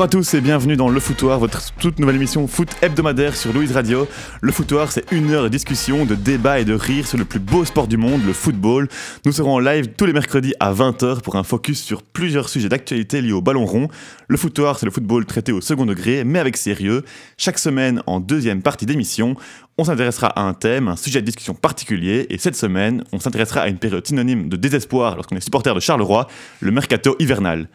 Bonjour à tous et bienvenue dans Le Foutoir, votre toute nouvelle émission foot hebdomadaire sur Louise Radio. Le Foutoir, c'est une heure de discussion, de débat et de rire sur le plus beau sport du monde, le football. Nous serons en live tous les mercredis à 20h pour un focus sur plusieurs sujets d'actualité liés au ballon rond. Le Foutoir, c'est le football traité au second degré, mais avec sérieux. Chaque semaine, en deuxième partie d'émission, on s'intéressera à un thème, un sujet de discussion particulier, et cette semaine, on s'intéressera à une période synonyme de désespoir lorsqu'on est supporter de Charleroi, le mercato hivernal.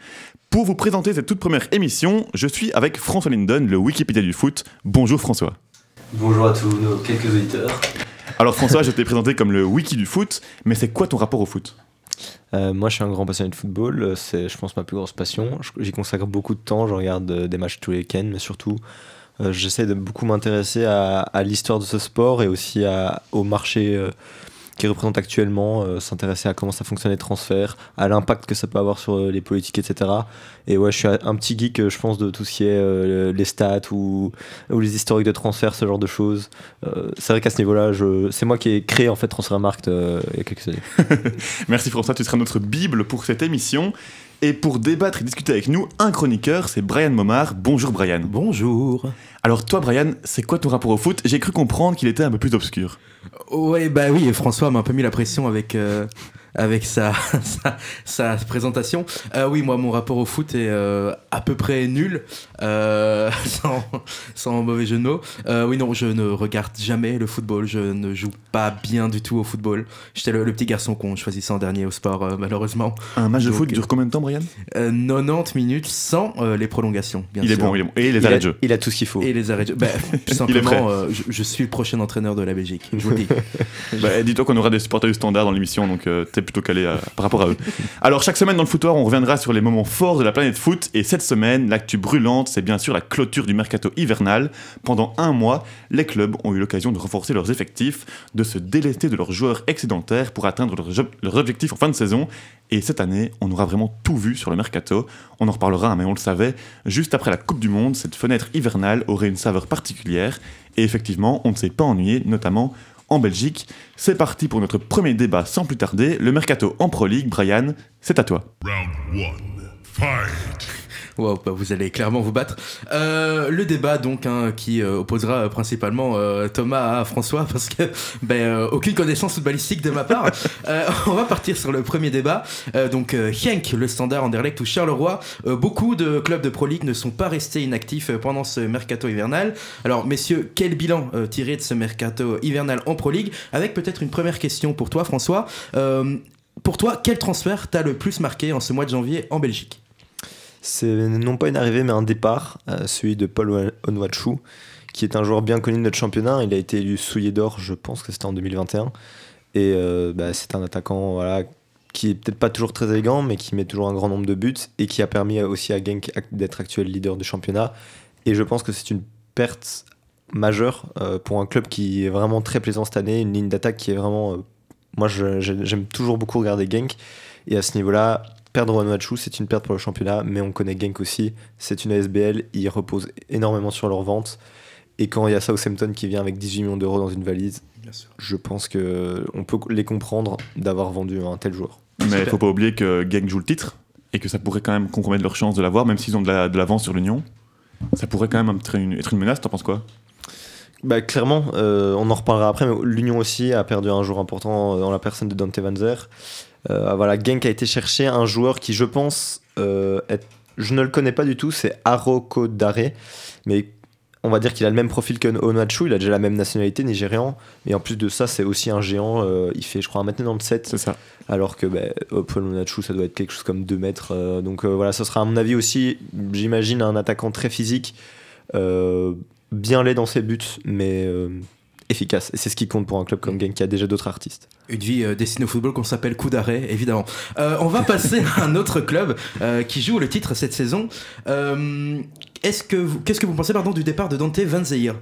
Pour vous présenter cette toute première émission, je suis avec François Linden, le Wikipédia du foot. Bonjour François. Bonjour à tous nos quelques auditeurs. Alors François, je t'ai présenté comme le wiki du foot, mais c'est quoi ton rapport au foot? Euh, moi, je suis un grand passionné de football. C'est, je pense, ma plus grosse passion. J'y consacre beaucoup de temps. Je regarde euh, des matchs tous les week-ends, mais surtout, euh, j'essaie de beaucoup m'intéresser à, l'histoire de ce sport et aussi à, au marché qui représente actuellement, euh, s'intéresser à comment ça fonctionne les transferts, à l'impact que ça peut avoir sur euh, les politiques, etc. Et ouais, je suis un petit geek, euh, je pense, de tout ce qui est les stats ou, les historiques de transferts, ce genre de choses. c'est vrai qu'à ce niveau-là, c'est moi qui ai créé en fait Transfermarkt il y a quelques années. Merci François, tu seras notre bible pour cette émission. Et pour débattre et discuter avec nous, un chroniqueur, c'est Brian Momar. Bonjour Brian. Bonjour. Alors toi Brian, c'est quoi ton rapport au foot? J'ai cru comprendre qu'il était un peu plus obscur. Ouais, bah oui, François m'a un peu mis la pression avec, euh, avec sa, sa, présentation. Euh, oui, moi, mon rapport au foot est euh, à peu près nul, euh, sans, sans, mauvais jeu de mots. oui, non, je ne regarde jamais le football. Je ne joue pas bien du tout au football. J'étais le, petit garçon qu'on choisissait en dernier au sport, malheureusement. Un match de foot dure combien de temps, Brian? 90 minutes sans les prolongations, bien il sûr. Est bon, il est bon. Et les arrêts de jeu. Il a tout ce qu'il faut. Et les arrêts de jeu. Bah, simplement, je, je, suis le prochain entraîneur de la Belgique. Je vous le dis. bah, Dis-toi qu'on aura des supporters du standard dans l'émission, donc t'es plutôt calé euh, par rapport à eux. Alors chaque semaine dans le footoir, on reviendra sur les moments forts de la planète foot et cette semaine, l'actu brûlante, c'est bien sûr la clôture du mercato hivernal. Pendant un mois, les clubs ont eu l'occasion de renforcer leurs effectifs, de se délester de leurs joueurs excédentaires pour atteindre leurs, objectifs en fin de saison. Et cette année, on aura vraiment tout vu sur le mercato. On en reparlera, mais on le savait, juste après la Coupe du Monde, cette fenêtre hivernale aurait une saveur particulière. Et effectivement, on ne s'est pas ennuyé, notamment en Belgique. C'est parti pour notre premier débat sans plus tarder. Le mercato en Pro League, Brian, c'est à toi. Round Wow, bah, vous allez clairement vous battre. Euh, le débat donc hein, qui euh, opposera euh, principalement Thomas à François parce que ben, aucune connaissance balistique de ma part. on va partir sur le premier débat. donc Henk, le standard Anderlecht ou Charleroi, beaucoup de clubs de Pro League ne sont pas restés inactifs pendant ce mercato hivernal. Alors messieurs, quel bilan tirer de ce mercato hivernal en Pro League? Avec peut-être une première question pour toi François. pour toi, quel transfert t'a le plus marqué en ce mois de janvier en Belgique? C'est non pas une arrivée, mais un départ, euh, celui de Paul Onwachu, qui est un joueur bien connu de notre championnat. Il a été élu souillé d'or, je pense que c'était en 2021. Et euh, bah, c'est un attaquant voilà, qui est peut-être pas toujours très élégant, mais qui met toujours un grand nombre de buts et qui a permis aussi à Genk d'être actuel leader du championnat. Et je pense que c'est une perte majeure euh, pour un club qui est vraiment très plaisant cette année, une ligne d'attaque qui est vraiment... moi, j'aime toujours beaucoup regarder Genk. Et à ce niveau-là, Perdre Onuachu, c'est une perte pour le championnat, mais on connaît Genk aussi. C'est une ASBL, ils reposent énormément sur leur vente. Et quand il y a Southampton qui vient avec 18 millions d'euros dans une valise, je pense qu'on peut les comprendre d'avoir vendu un tel joueur. Mais il faut pas oublier que Genk joue le titre et que ça pourrait quand même compromettre leur chance de l'avoir, même s'ils ont de l'avance sur l'Union. Ça pourrait quand même être une, être une menace, t'en penses quoi? Bah, clairement, euh, on en reparlera après, mais l'Union aussi a perdu un joueur important dans la personne de Dante Vanzer. Euh, voilà, Genk a été chercher un joueur qui, je pense, euh, je ne le connais pas du tout, c'est Aroko Dare, mais on va dire qu'il a le même profil que Onachu, il a déjà la même nationalité nigérian, et en plus de ça, c'est aussi un géant, euh, il fait, je crois, 1m97. C'est ça. Alors que bah, Onachu, ça doit être quelque chose comme 2 mètres. donc voilà, ce sera à mon avis aussi, j'imagine, un attaquant très physique, bien laid dans ses buts, mais efficace. Et c'est ce qui compte pour un club comme Genk qui a déjà d'autres artistes. Une vie euh, destinée au football qu'on s'appelle coup d'arrêt, évidemment. Euh, on va passer à un autre club euh, qui joue le titre cette saison. Est-ce que vous, qu'est-ce que vous pensez pardon du départ de Dante Van Zeyer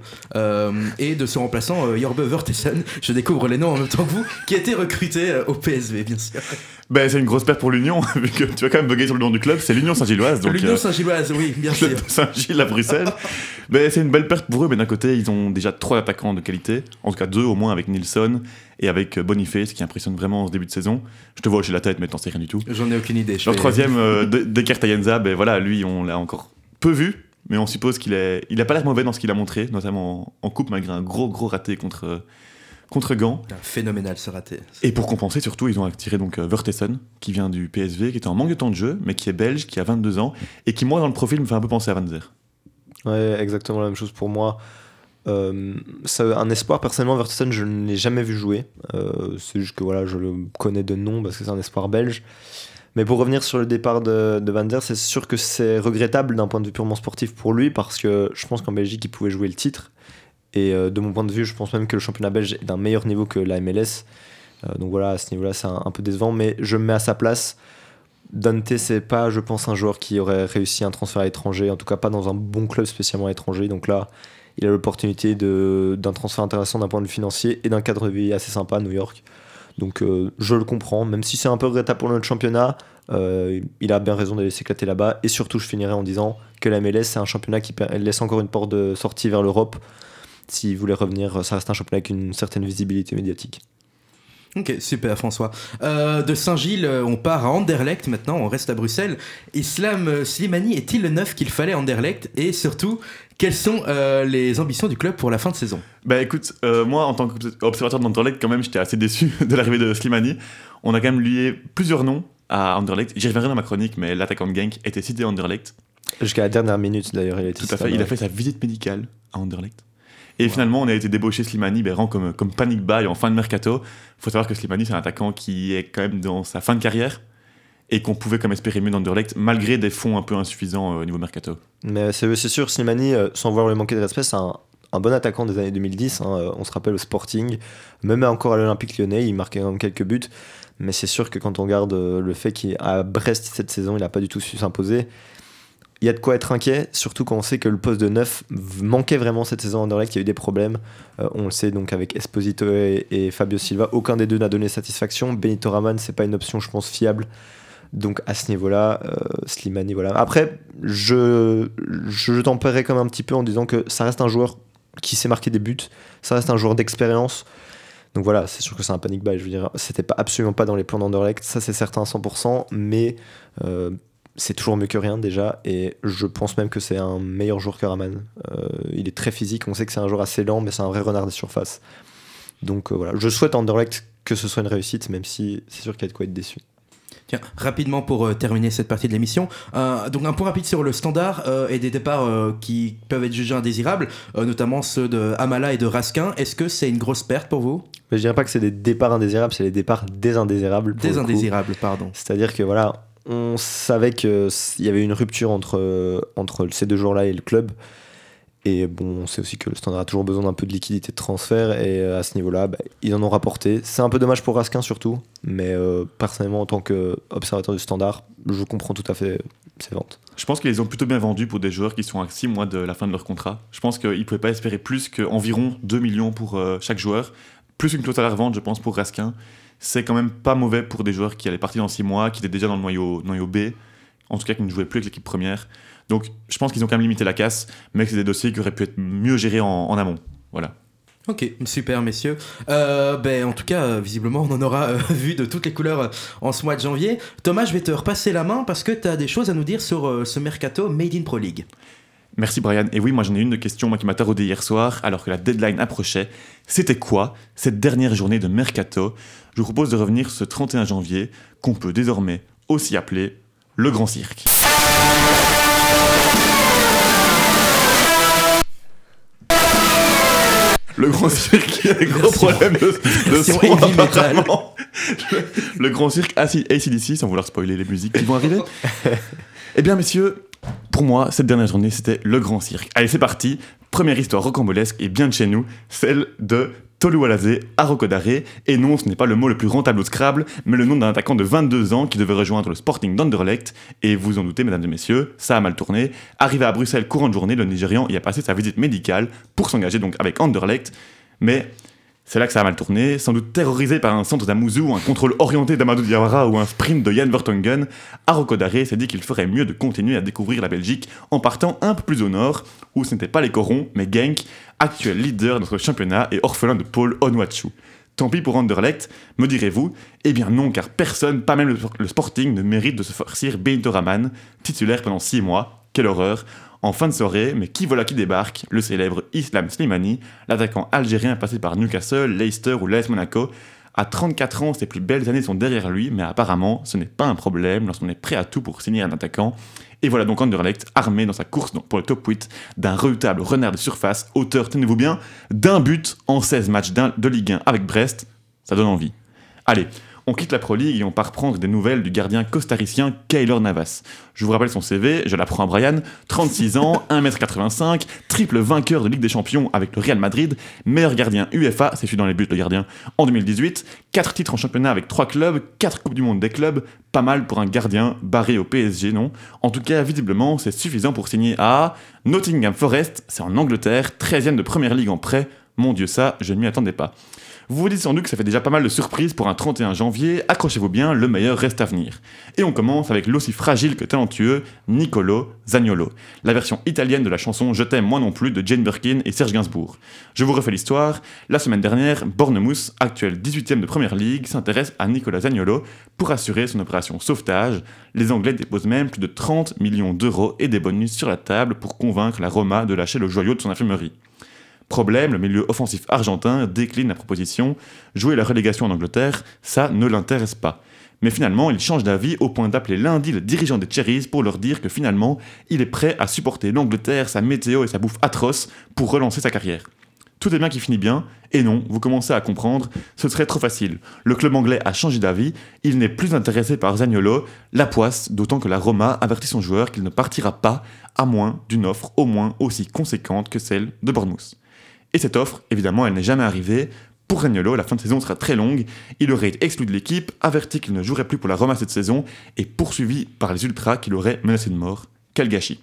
et de son remplaçant Jorbe Vertessen Je découvre les noms en même temps que vous, qui a été recruté au PSV, bien sûr. Ben, c'est une grosse perte pour l'Union, vu que tu vas quand même bugger sur le nom du club, c'est l'Union Saint-Gilloise. L'Union Saint-Gilloise, oui, bien sûr. Saint-Gilles à Bruxelles. ben, c'est une belle perte pour eux, mais d'un côté, ils ont déjà trois attaquants de qualité, en tout cas deux au moins avec Nilsson et avec Boniface qui impressionne vraiment en ce début de saison. Je te vois hocher la tête, mais t'en sais rien du tout. J'en ai aucune idée. Leur troisième, euh, Descartes ben voilà, lui, on l'a encore peu vu, mais on suppose qu'il est, il a pas l'air mauvais dans ce qu'il a montré, notamment en, en coupe malgré un gros gros raté contre contre Gand. Phénoménal ce raté. Et pour compenser, surtout, ils ont attiré donc euh, Vertessen, qui vient du PSV, qui était en manque de temps de jeu, mais qui est belge, qui a 22 ans, et qui, moi, dans le profil, me fait un peu penser à Van Zer. Ouais, exactement la même chose pour moi. Euh, ça, un espoir, personnellement, Vertessen, je ne l'ai jamais vu jouer. Euh, c'est juste que voilà, je le connais de nom parce que c'est un espoir belge. Mais pour revenir sur le départ de, de Van Der, c'est sûr que c'est regrettable d'un point de vue purement sportif pour lui parce que je pense qu'en Belgique, il pouvait jouer le titre. Et euh, de mon point de vue, je pense même que le championnat belge est d'un meilleur niveau que la MLS. Euh, donc voilà, à ce niveau-là, c'est un, un peu décevant, mais je me mets à sa place. Dante, c'est pas, je pense, un joueur qui aurait réussi un transfert à l'étranger, en tout cas pas dans un bon club spécialement à. Donc là, il a l'opportunité d'un transfert intéressant d'un point de vue financier et d'un cadre de vie assez sympa à New York. Donc euh, je le comprends, même si c'est un peu regrettable pour notre championnat, euh, il a bien raison d'aller s'éclater là-bas. Et surtout, je finirai en disant que la MLS, c'est un championnat qui laisse encore une porte de sortie vers l'Europe. S'il voulait revenir, ça reste un championnat avec une certaine visibilité médiatique. Ok, super François. Euh, de Saint-Gilles, on part à Anderlecht maintenant, on reste à Bruxelles. Islam Slimani est-il le neuf qu'il fallait à Anderlecht? Et surtout, quelles sont euh, les ambitions du club pour la fin de saison? Bah écoute, euh, moi en tant qu'observateur de Anderlecht, quand même, j'étais assez déçu de l'arrivée de Slimani. On a quand même lié plusieurs noms à Anderlecht. J'y reviendrai dans ma chronique, mais l'attaquant de Genk était cité à Anderlecht. Jusqu'à la dernière minute, d'ailleurs, il a été Tout à fait. Il a fait sa visite médicale à Anderlecht. Et finalement, on a été débauché Slimani, ben, rend comme, comme panic buy en fin de mercato. faut savoir que Slimani, c'est un attaquant qui est quand même dans sa fin de carrière et qu'on pouvait comme espérer mieux d'Anderlecht, malgré des fonds un peu insuffisants euh, au niveau mercato. Mais c'est sûr, Slimani, euh, sans vouloir lui manquer de respect, c'est un, bon attaquant des années 2010. hein, euh, on se rappelle au Sporting, même encore à l'Olympique lyonnais, il marquait quand même quelques buts. Mais c'est sûr que quand on regarde le fait qu'à Brest cette saison, il n'a pas du tout su s'imposer, il y a de quoi être inquiet, surtout quand on sait que le poste de neuf v- manquait vraiment cette saison à Anderlecht, il y a eu des problèmes. On le sait donc avec Esposito et, et Fabio Silva, aucun des deux n'a donné satisfaction. Benito Raman, c'est pas une option, je pense, fiable. Donc à ce niveau-là, euh, Slimani, voilà. Après, je, je tempérerai comme un petit peu en disant que ça reste un joueur qui sait marquer des buts, ça reste un joueur d'expérience. Donc voilà, c'est sûr que c'est un panic buy. Je veux dire, c'était pas absolument pas dans les plans d'Anderlecht, ça c'est certain à 100%, mais euh, c'est toujours mieux que rien déjà. Et je pense même que c'est un meilleur joueur que Raman. Euh, il est très physique, on sait que c'est un joueur assez lent, mais c'est un vrai renard des surfaces. Donc voilà, je souhaite à Anderlecht que ce soit une réussite, même si c'est sûr qu'il y a de quoi être déçu. Tiens, rapidement pour euh, terminer cette partie de l'émission. Euh, donc un point rapide sur le standard euh, et des départs qui peuvent être jugés indésirables, notamment ceux de Amala et de Raskin. Est-ce que c'est une grosse perte pour vous? Je dirais pas que c'est des départs indésirables, c'est les départs désindésirables. pour Des le coup. indésirables, pardon. C'est-à-dire que voilà, on savait qu'il y avait une rupture entre, entre ces deux joueurs-là et le club. Et bon, on sait aussi que le Standard a toujours besoin d'un peu de liquidité de transfert. Et euh, à ce niveau-là, bah, ils en ont rapporté. C'est un peu dommage pour Raskin surtout. Mais euh, personnellement, en tant qu'observateur du Standard, je comprends tout à fait ces ventes. Je pense qu'ils les ont plutôt bien vendus pour des joueurs qui sont à 6 mois de la fin de leur contrat. Je pense qu'ils ne pouvaient pas espérer plus qu'environ 2 millions pour euh, chaque joueur, plus une clause à la revente, je pense, pour Raskin. C'est quand même pas mauvais pour des joueurs qui allaient partir dans 6 mois, qui étaient déjà dans le noyau, noyau B, en tout cas qui ne jouaient plus avec l'équipe première. Donc je pense qu'ils ont quand même limité la casse, mais que c'est des dossiers qui auraient pu être mieux gérés en, en amont. Voilà. Ok, super messieurs. Euh, ben, en tout cas, euh, visiblement, on en aura euh, vu de toutes les couleurs en ce mois de janvier. Thomas, je vais te repasser la main parce que tu as des choses à nous dire sur ce mercato Made in Pro League. Merci Brian. Et oui, moi j'en ai une de question moi, qui m'a taraudé hier soir, alors que la deadline approchait. C'était quoi cette dernière journée de mercato? Je vous propose de revenir ce 31 janvier, qu'on peut désormais aussi appeler le Grand Cirque. Le Grand Cirque qui a des gros problèmes de, de son apparemment. Le Grand Cirque ACDC, sans vouloir spoiler les musiques qui vont arriver. Eh bien, messieurs, pour moi, cette dernière journée, c'était le grand cirque. Allez, c'est parti. Première histoire rocambolesque et bien de chez nous, celle de Toluwalase à Rocodare. Et non, ce n'est pas le mot le plus rentable au Scrabble, mais le nom d'un attaquant de 22 ans qui devait rejoindre le Sporting d'Anderlecht. Et vous en doutez, mesdames et messieurs, ça a mal tourné. Arrivé à Bruxelles courant de journée, le Nigérian y a passé sa visite médicale pour s'engager donc avec Anderlecht. Mais c'est là que ça a mal tourné, sans doute terrorisé par un centre d'Amouzou, un contrôle orienté d'Amadou Diawara ou un sprint de Jan Vertonghen, Arokodare s'est dit qu'il ferait mieux de continuer à découvrir la Belgique en partant un peu plus au nord, où ce n'était pas les Corons, mais Genk, actuel leader de notre championnat et orphelin de Paul Onwachu. Tant pis pour Anderlecht, me direz-vous? Eh bien non, car personne, pas même le, Sporting, ne mérite de se farcir Benito Raman, titulaire pendant 6 mois. Quelle horreur en fin de soirée, mais qui voilà qui débarque? Le célèbre Islam Slimani, l'attaquant algérien passé par Newcastle, Leicester ou l'AS Monaco. À 34 ans, ses plus belles années sont derrière lui, mais apparemment, ce n'est pas un problème lorsqu'on est prêt à tout pour signer un attaquant. Et voilà donc Anderlecht armé dans sa course pour le top 8 d'un redoutable renard de surface, auteur, tenez-vous bien, d'un but en 16 matchs de Ligue 1 avec Brest. Ça donne envie. Allez, on quitte la Pro League et on part prendre des nouvelles du gardien costaricien Kaylor Navas. Je vous rappelle son CV, je l'apprends à Brian, 36 ans, 1m85, triple vainqueur de Ligue des Champions avec le Real Madrid, meilleur gardien UEFA, c'est celui dans les buts le gardien, en 2018, 4 titres en championnat avec 3 clubs, 4 Coupes du Monde des clubs, pas mal pour un gardien barré au PSG, non? En tout cas, visiblement, c'est suffisant pour signer à Nottingham Forest, c'est en Angleterre, 13ème de Première Ligue en prêt, mon dieu ça, je ne m'y attendais pas. Vous vous dites sans doute que ça fait déjà pas mal de surprises pour un 31 janvier, accrochez-vous bien, le meilleur reste à venir. Et on commence avec l'aussi fragile que talentueux Nicolo Zagnolo, la version italienne de la chanson Je t'aime moi non plus de Jane Birkin et Serge Gainsbourg. Je vous refais l'histoire, la semaine dernière, Bournemouth, actuel 18ème de Première Ligue, s'intéresse à Nicolas Zagnolo pour assurer son opération sauvetage. Les Anglais déposent même plus de 30 millions d'euros et des bonus sur la table pour convaincre la Roma de lâcher le joyau de son infirmerie. Problème, le milieu offensif argentin décline la proposition. Jouer la relégation en Angleterre, ça ne l'intéresse pas. Mais finalement, il change d'avis au point d'appeler lundi le dirigeant des Cherries pour leur dire que finalement, il est prêt à supporter l'Angleterre, sa météo et sa bouffe atroce pour relancer sa carrière. Tout est bien qui finit bien, et non, vous commencez à comprendre, ce serait trop facile. Le club anglais a changé d'avis, il n'est plus intéressé par Zagnolo, la poisse, d'autant que la Roma avertit son joueur qu'il ne partira pas, à moins d'une offre au moins aussi conséquente que celle de Bournemouth. Et cette offre, évidemment, elle n'est jamais arrivée. Pour Ragnolo, la fin de saison sera très longue. Il aurait été exclu de l'équipe, averti qu'il ne jouerait plus pour la Roma cette saison, et poursuivi par les Ultras qui l'auraient menacé de mort. Quel gâchis.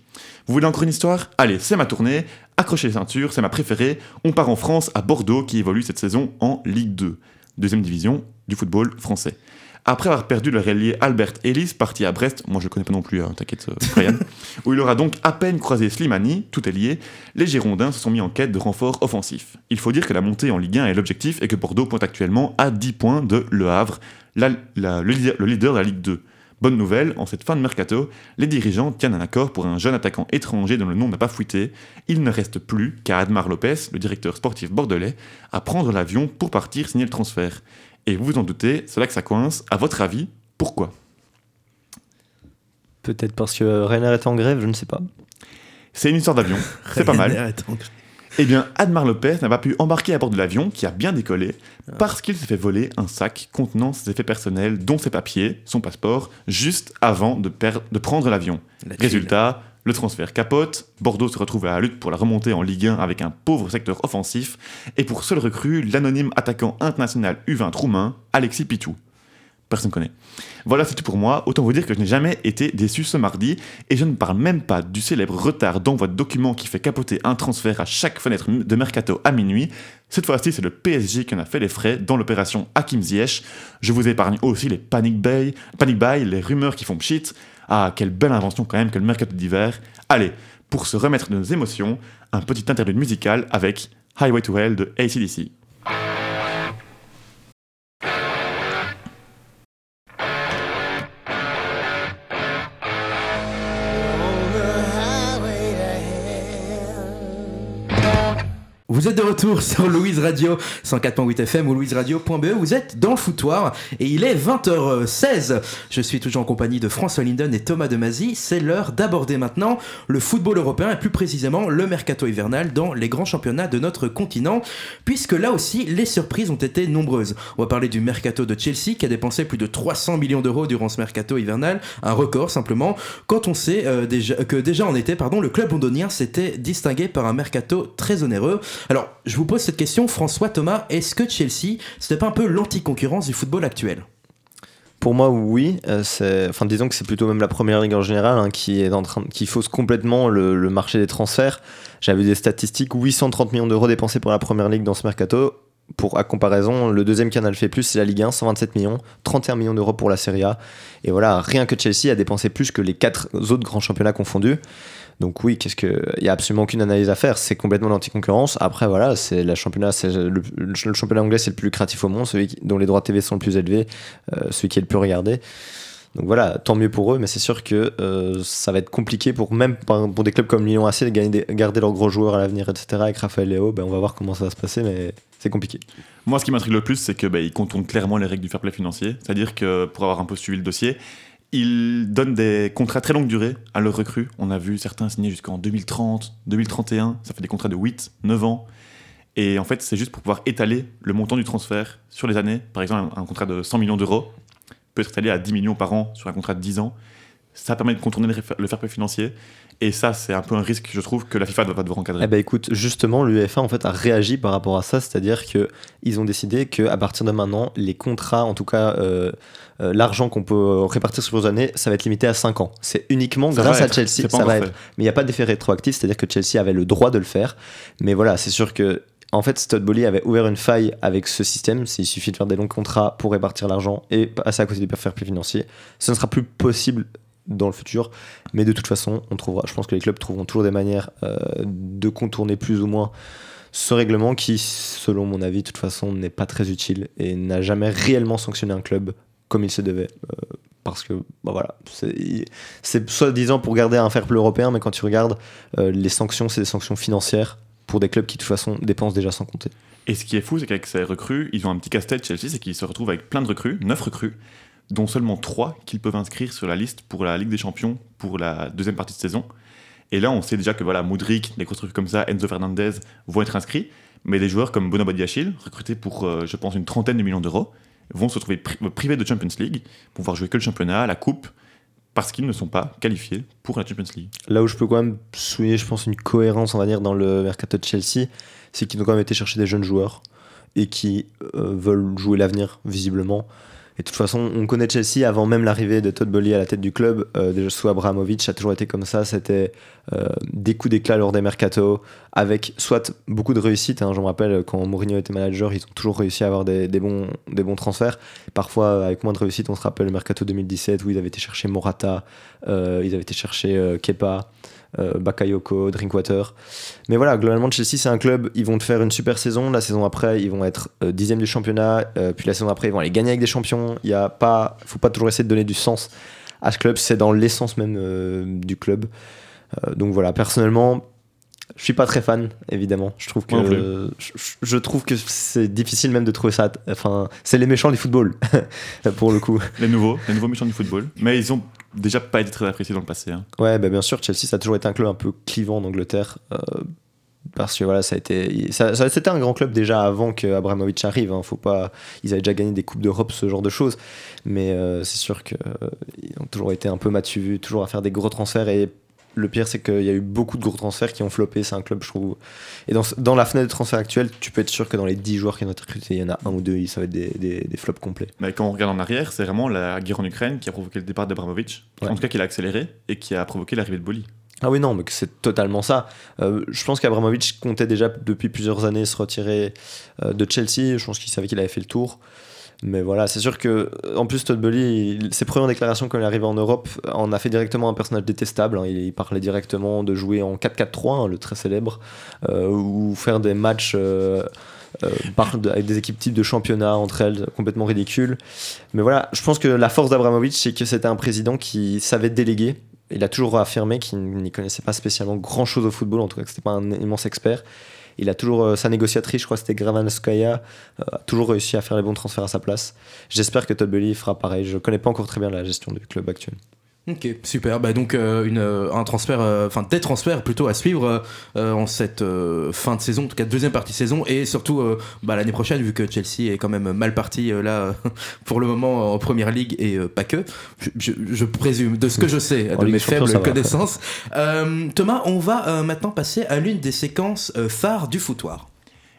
Vous voulez encore une histoire? Allez, c'est ma tournée. Accrochez les ceintures, c'est ma préférée. On part en France, à Bordeaux, qui évolue cette saison en Ligue 2, deuxième division du football français. Après avoir perdu le relier Albert Ellis, parti à Brest, moi je le connais pas non plus, hein, t'inquiète euh, Brian, où il aura donc à peine croisé Slimani, tout est lié, les Girondins se sont mis en quête de renforts offensifs. Il faut dire que la montée en Ligue 1 est l'objectif et que Bordeaux pointe actuellement à 10 points de Le Havre, le, le leader de la Ligue 2. Bonne nouvelle, en cette fin de mercato, les dirigeants tiennent un accord pour un jeune attaquant étranger dont le nom n'a pas fuité. Il ne reste plus qu'à Admar Lopez, le directeur sportif bordelais, à prendre l'avion pour partir signer le transfert. Et vous vous en doutez, c'est là que ça coince. À votre avis, pourquoi? Peut-être parce que Rainer est en grève, je ne sais pas. C'est une histoire d'avion, c'est pas mal. Eh bien, Admar Lopez n'a pas pu embarquer à bord de l'avion, qui a bien décollé, ah. parce qu'il s'est fait voler un sac contenant ses effets personnels, dont ses papiers, son passeport, juste avant de, de prendre l'avion. Résultat, le transfert capote, Bordeaux se retrouve à la lutte pour la remontée en Ligue 1 avec un pauvre secteur offensif, et pour seul recrue, l'anonyme attaquant international U20 roumain, Alexis Pitou. Personne ne connaît. Voilà, c'est tout pour moi. Autant vous dire que je n'ai jamais été déçu ce mardi, et je ne parle même pas du célèbre retard d'envoi de documents qui fait capoter un transfert à chaque fenêtre de mercato à minuit. Cette fois-ci, c'est le PSG qui en a fait les frais dans l'opération Hakim Ziyech. Je vous épargne aussi les panic buy, les rumeurs qui font pchit, ah, quelle belle invention quand même que le mercato d'hiver. Allez, pour se remettre de nos émotions, un petit interlude musical avec Highway to Hell de ACDC. Vous êtes de retour sur Louise Radio 104.8 FM ou louiseradio.be. Vous êtes dans le foutoir et il est 20h16. Je suis toujours en compagnie de François Linden et Thomas Demazy. C'est l'heure d'aborder maintenant le football européen et plus précisément le mercato hivernal dans les grands championnats de notre continent, puisque là aussi les surprises ont été nombreuses. On va parler du mercato de Chelsea qui a dépensé plus de 300 millions d'euros durant ce mercato hivernal, un record simplement, quand on sait euh, que déjà en été, pardon, le club londonien s'était distingué par un mercato très onéreux. Alors, je vous pose cette question, François Thomas, est-ce que Chelsea, c'était pas un peu l'anti-concurrence du football actuel? Pour moi, oui. Euh, enfin, disons que c'est plutôt même la première ligue en général hein, qui fausse complètement le, marché des transferts. J'avais des statistiques 830 millions d'euros dépensés pour la première ligue dans ce mercato. Pour à comparaison, le deuxième canal fait plus, c'est la Ligue 1, 127 millions, 31 millions d'euros pour la Serie A. Et voilà, rien que Chelsea a dépensé plus que les quatre autres grands championnats confondus. Donc oui, qu'est-ce que il y a absolument aucune analyse à faire, c'est complètement l'anti-concurrence. Après voilà, c'est la championnat, le, championnat anglais, c'est le plus lucratif au monde, celui dont les droits TV sont le plus élevés, euh, celui qui est le plus regardé. Donc voilà, tant mieux pour eux, mais c'est sûr que euh, ça va être compliqué pour même pour des clubs comme Lyon AC de garder leurs gros joueurs à l'avenir, etc. Avec Raphaël Léo, ben, on va voir comment ça va se passer, mais c'est compliqué. Moi, ce qui m'intrigue le plus, c'est que bah, il contourne clairement les règles du fair play financier. C'est-à-dire que pour avoir un peu suivi le dossier, il donne des contrats très longue durée à leurs recrues. On a vu certains signer jusqu'en 2030, 2031. Ça fait des contrats de 8, 9 ans. Et en fait, c'est juste pour pouvoir étaler le montant du transfert sur les années. Par exemple, un, contrat de 100 millions d'euros peut être étalé à 10 millions par an sur un contrat de 10 ans. Ça permet de contourner le fair play financier. Et ça, c'est un peu un risque, je trouve, que la FIFA va devoir encadrer. Eh ben écoute, justement, l'UEFA en fait a réagi par rapport à ça, c'est-à-dire que ils ont décidé que à partir de maintenant, les contrats, en tout cas euh, euh, l'argent qu'on peut répartir sur les années, ça va être limité à 5 ans. C'est uniquement Ça grâce à être, Chelsea, pas ça va fait. être. Mais il n'y a pas d'effet rétroactif, c'est-à-dire que Chelsea avait le droit de le faire. Mais voilà, c'est sûr que en fait, Todd Bowley avait ouvert une faille avec ce système. Il suffit de faire des longs contrats pour répartir l'argent et passer à côté du fair play financier. Ce ne sera plus possible dans le futur, mais de toute façon, on trouvera. Je pense que les clubs trouveront toujours des manières euh, de contourner plus ou moins ce règlement qui, selon mon avis, de toute façon, n'est pas très utile et n'a jamais réellement sanctionné un club comme il se devait. Euh, parce que, bah voilà, c'est soi-disant pour garder un fair play européen, mais quand tu regardes, euh, les sanctions, c'est des sanctions financières pour des clubs qui, de toute façon, dépensent déjà sans compter. Et ce qui est fou, c'est qu'avec ces recrues, ils ont un petit casse-tête Chelsea, c'est qu'ils se retrouvent avec plein de recrues, 9 recrues, dont seulement 3 qu'ils peuvent inscrire sur la liste pour la Ligue des Champions pour la deuxième partie de saison. Et là, on sait déjà que voilà, Mudrik, des recrues comme ça, Enzo Fernandez vont être inscrits, mais des joueurs comme Bono Badiachil, recrutés pour, euh, je pense, une trentaine de millions d'euros, vont se retrouver pri- privés de Champions League, pour pouvoir jouer que le championnat, la coupe, parce qu'ils ne sont pas qualifiés pour la Champions League. Là où je peux quand même souligner, je pense, une cohérence, on va dire, dans le mercato de Chelsea, c'est qu'ils ont quand même été chercher des jeunes joueurs et qui euh, veulent jouer l'avenir, visiblement. Et de toute façon, on connaît Chelsea avant même l'arrivée de Todd Bowley à la tête du club. Euh, sous Abramovich, ça a toujours été comme ça. C'était euh, des coups d'éclat lors des mercatos, avec soit beaucoup de réussite. hein. Je me rappelle quand Mourinho était manager, ils ont toujours réussi à avoir des, bons, des bons transferts. Parfois, avec moins de réussite, on se rappelle le mercato 2017 où ils avaient été chercher Morata, euh, ils avaient été chercher euh, Kepa, euh, Bakayoko, Drinkwater. Mais voilà, globalement, Chelsea, c'est un club, ils vont te faire une super saison. La saison après, ils vont être euh, dixième du championnat. euh, puis la saison après, ils vont aller gagner avec des champions. Il y a pas, faut pas toujours essayer de donner du sens à ce club. C'est dans l'essence même euh, du club. Euh, donc voilà, personnellement, je suis pas très fan, évidemment. Je trouve que euh, je trouve que c'est difficile même de trouver ça. Enfin, c'est les méchants du football pour le coup. Les nouveaux, les nouveaux méchants du football. Mais ils ont déjà pas été très appréciés dans le passé. hein. Ouais, bah bien sûr, Chelsea, ça a toujours été un club un peu clivant en Angleterre. euh, parce que voilà, ça a été, c'était un grand club déjà avant que Abramovich arrive. hein, faut ils avaient déjà gagné des coupes d'Europe, ce genre de choses. Mais euh, c'est sûr qu'ils ont toujours été un peu matu toujours à faire des gros transferts. Et le pire, c'est qu'il y a eu beaucoup de gros transferts qui ont floppé. C'est un club, je trouve. Et dans, dans la fenêtre de transfert actuelle, tu peux être sûr que dans les 10 joueurs qui ont été recrutés, il y en a un ou deux, ça va être des, des, des flops complets. Mais quand on regarde en arrière, c'est vraiment la guerre en Ukraine qui a provoqué le départ d'Abramovich, Ouais. en tout cas qui l'a accéléré et qui a provoqué l'arrivée de Boli. Ah oui, non, mais c'est totalement ça. Euh, je pense qu'Abramovich comptait déjà depuis plusieurs années se retirer euh, de Chelsea. Je pense qu'il savait qu'il avait fait le tour. Mais voilà, c'est sûr que, en plus, Todd il- ses premières déclarations quand il est arrivé en Europe, en a fait directement un personnage détestable. hein. Il, parlait directement de jouer en 4-4-3, hein, le très célèbre, euh, ou faire des matchs euh, euh, avec des équipes types de championnat entre elles, complètement ridicules. Mais voilà, je pense que la force d'Abramovich, c'est que c'était un président qui savait déléguer. Il a toujours affirmé qu'il n'y connaissait pas spécialement grand chose au football, en tout cas que c'était pas un immense expert. Il a toujours, euh, sa négociatrice, je crois que c'était Gravanskaya, euh, a toujours réussi à faire les bons transferts à sa place. J'espère que Todd Bowley fera pareil. Je connais pas encore très bien la gestion du club actuel. Ok, super. Bah donc euh, une, euh, un transfert, euh, enfin des transferts plutôt à suivre euh, euh, en cette euh, fin de saison, en tout cas deuxième partie de saison, et surtout euh, bah, l'année prochaine vu que Chelsea est quand même mal parti euh, là pour le moment en première ligue et euh, pas que. Je, je- je présume de ce que je sais, de mes faibles connaissances. Euh, Thomas, on va euh, maintenant passer à l'une des séquences euh, phares du foutoir.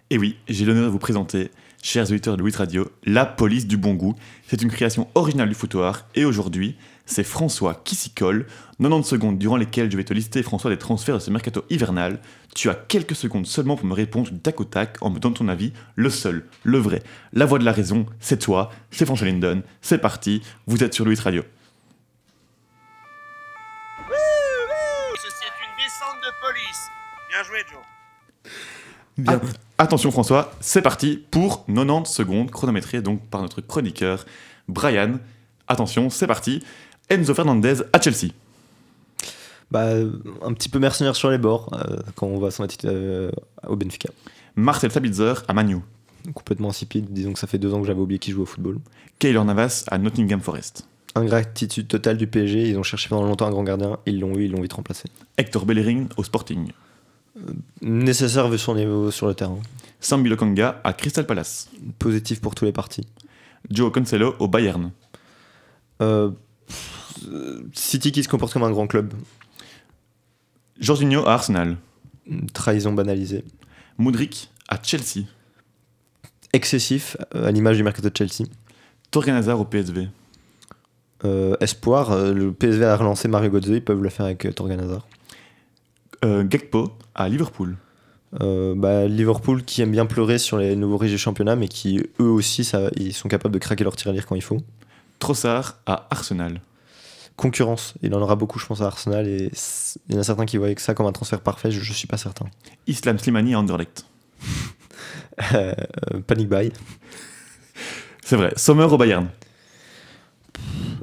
Et oui, j'ai l'honneur de vous présenter, chers auditeurs de Louis Radio, La Police du Bon Goût. C'est une création originale du foutoir et aujourd'hui, c'est François qui s'y colle. 90 secondes durant lesquelles je vais te lister, François, des transferts de ce mercato hivernal. Tu as quelques secondes seulement pour me répondre du tac au tac en me donnant ton avis. Le seul, le vrai, la voix de la raison, c'est toi, c'est François Linden. C'est parti, vous êtes sur Louis Radio. Ceci est une descente de police. Bien joué, Joe. Bien. Attention François, c'est parti pour 90 secondes chronométrées donc par notre chroniqueur Brian. Attention, c'est parti. Enzo Fernandez à Chelsea. Bah, un petit peu mercenaire sur les bords euh, quand on voit son attitude euh, au Benfica. Marcel Sabitzer à Manu. Complètement insipide, disons que ça fait deux ans que j'avais oublié qu'il jouait au football. Keylor Navas à Nottingham Forest. Ingratitude totale du PSG, ils ont cherché pendant longtemps un grand gardien, ils l'ont eu, ils l'ont vite remplacé. Hector Bellerin au Sporting. Nécessaire vu son niveau sur le terrain. Sambi Lokanga à Crystal Palace. Positif pour tous les partis. Joe Cancelo au Bayern. Euh, City qui se comporte comme un grand club. Jorginho à Arsenal. Trahison banalisée. Mudrik à Chelsea. Excessif, euh, à l'image du mercato de Chelsea. Torgan Hazard au PSV. Euh, espoir, euh, le PSV a relancé Mario Götze, ils peuvent le faire avec euh, Torgan Hazard. Euh, Gakpo à Liverpool. Euh, bah, Liverpool qui aime bien pleurer sur les nouveaux riches du championnat, mais qui eux aussi ça, ils sont capables de craquer leur tir à lire quand il faut. Trossard à Arsenal. Concurrence, il en aura beaucoup, je pense, à Arsenal, et il y en a certains qui voyaient que ça comme un transfert parfait, je, je suis pas certain. Islam Slimani à Anderlecht. Euh, panic buy. C'est vrai. Sommer au Bayern.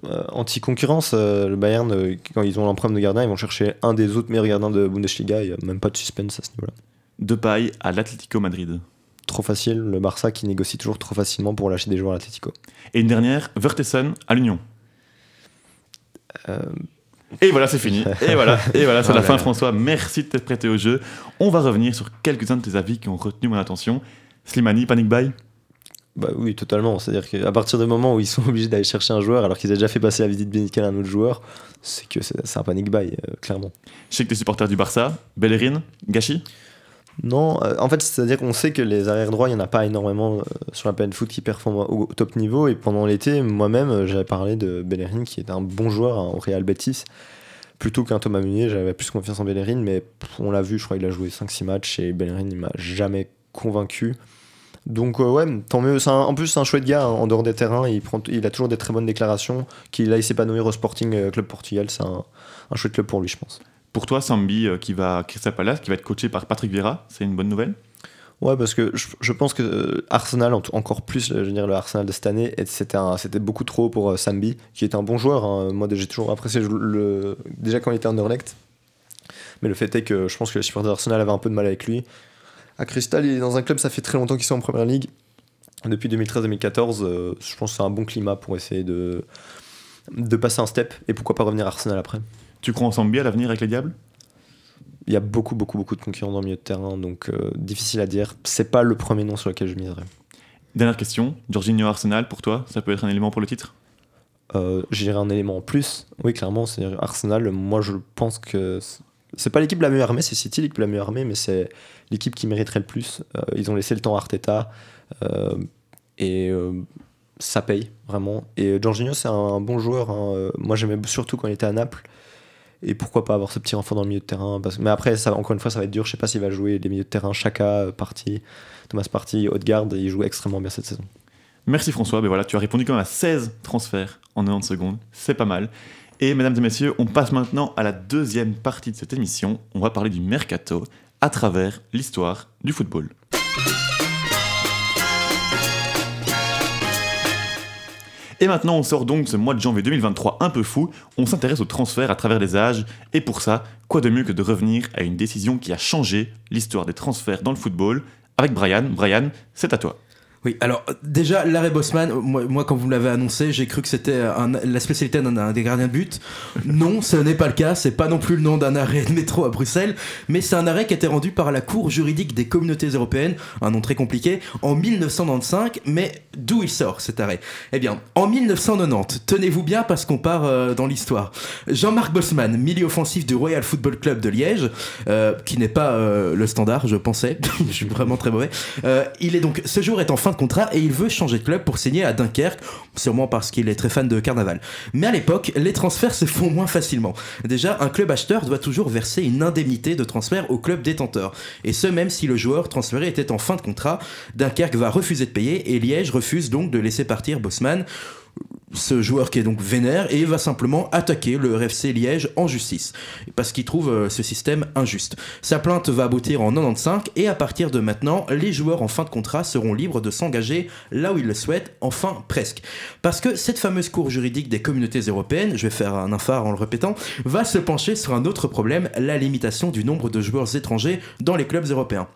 Euh, Anti-concurrence, euh, le Bayern, euh, quand ils ont l'empreinte de gardien, ils vont chercher un des autres meilleurs gardiens de Bundesliga, il n'y a même pas de suspense à ce niveau-là. Depay à l'Atlético Madrid. Trop facile, le Barça qui négocie toujours trop facilement pour lâcher des joueurs à l'Atlético. Et une dernière, Vertessen à l'Union. Euh, Et voilà, c'est fini. Et voilà, et voilà, c'est Oh la là fin, là. François. Merci de t'être prêté au jeu. On va revenir sur quelques-uns de tes avis qui ont retenu mon attention. Slimani, Panic Buy? Bah oui, totalement. C'est-à-dire qu'à partir du moment où ils sont obligés d'aller chercher un joueur alors qu'ils ont déjà fait passer la visite médicale à un autre joueur, c'est que c'est c'est un panic buy, euh, clairement. Je sais que t'es supporter du Barça. Bellerin, Gachi? Non, euh, en fait, c'est-à-dire qu'on sait que les arrières droits, il n'y en a pas énormément euh, sur la planète foot qui performent au, top niveau. Et pendant l'été, moi-même, euh, j'avais parlé de Bellerin qui est un bon joueur hein, au Real Betis. Plutôt qu'un Thomas Meunier, j'avais plus confiance en Bellerin, mais on l'a vu, je crois qu'il a joué 5-6 matchs et Bellerin, il m'a jamais convaincu. Donc, ouais, tant mieux. En plus, c'est un chouette gars hein, en dehors des terrains. Il, il a toujours des très bonnes déclarations. Qu'il aille s'épanouir au Sporting Club Portugal, c'est un, un chouette club pour lui, je pense. Pour toi, Sambi euh, qui va Crystal Palace, qui va être coaché par Patrick Vieira, c'est une bonne nouvelle? Ouais, parce que je, pense que euh, Arsenal, encore plus, euh, je veux dire, le Arsenal de cette année, c'était beaucoup trop pour Sambi, qui est un bon joueur. hein. Moi, j'ai toujours apprécié déjà quand il était en Anderlecht. Mais le fait est que je pense que les supporters d'Arsenal avaient un peu de mal avec lui. À Crystal, il est dans un club, ça fait très longtemps qu'ils sont en première ligue. Depuis 2013-2014, euh, je pense que c'est un bon climat pour essayer de, de passer un step et pourquoi pas revenir à Arsenal après. Tu crois en Sambi à l'avenir avec les Diables? Il y a beaucoup, beaucoup, beaucoup de concurrents dans le milieu de terrain, donc euh, difficile à dire. C'est pas le premier nom sur lequel je miserais. Dernière question, Jorginho Arsenal, pour toi, ça peut être un élément pour le titre? Euh, je dirais un élément en plus. Oui, clairement, c'est Arsenal. Moi, je pense que c'est- pas l'équipe la mieux armée, c'est City l'équipe la mieux armée, mais c'est l'équipe qui mériterait le plus. Euh, ils ont laissé le temps à Arteta euh, et euh, ça paye vraiment. Et Jorginho, c'est un bon joueur. hein. Moi, j'aimais surtout quand il était à Naples. Et pourquoi pas avoir ce petit renfort dans le milieu de terrain. Mais après, ça, encore une fois, ça va être dur. Je sais pas s'il va jouer les milieux de terrain. Chaka, euh, Party, Thomas Party, Haute-Garde. Il joue extrêmement bien cette saison. Merci François, ben voilà, tu as répondu quand même à 16 transferts en 90 secondes, c'est pas mal. Et mesdames et messieurs, on passe maintenant à la deuxième partie de cette émission. On va parler du mercato à travers l'histoire du football. Et maintenant, on sort donc ce mois de janvier 2023 un peu fou. On s'intéresse aux transferts à travers les âges. Et pour ça, quoi de mieux que de revenir à une décision qui a changé l'histoire des transferts dans le football avec Brian. Brian, c'est à toi. Oui, alors déjà, l'arrêt Bosman, moi, moi, quand vous me l'avez annoncé, j'ai cru que c'était la spécialité d'un des gardiens de but. Non, ce n'est pas le cas, c'est pas non plus le nom d'un arrêt de métro à Bruxelles, mais c'est un arrêt qui a été rendu par la Cour juridique des communautés européennes, un nom très compliqué, en 1995, mais d'où il sort cet arrêt? Eh bien, en 1990, tenez-vous bien parce qu'on part euh, dans l'histoire. Jean-Marc Bosman, milieu offensif du Royal Football Club de Liège, euh, qui n'est pas euh, le standard, je pensais, je suis vraiment très mauvais, il est donc, ce jour est en fin de contrat et il veut changer de club pour signer à Dunkerque, sûrement parce qu'il est très fan de carnaval. Mais à l'époque, les transferts se font moins facilement. Déjà, un club acheteur doit toujours verser une indemnité de transfert au club détenteur. Et ce, même si le joueur transféré était en fin de contrat, Dunkerque va refuser de payer et Liège refuse donc de laisser partir Bosman ce joueur qui est donc vénère et va simplement attaquer le RFC Liège en justice parce qu'il trouve euh, ce système injuste. Sa plainte va aboutir en 95 et à partir de maintenant, les joueurs en fin de contrat seront libres de s'engager là où ils le souhaitent, enfin presque. Parce que cette fameuse cour juridique des communautés européennes, je vais faire un infar en le répétant, va se pencher sur un autre problème, la limitation du nombre de joueurs étrangers dans les clubs européens.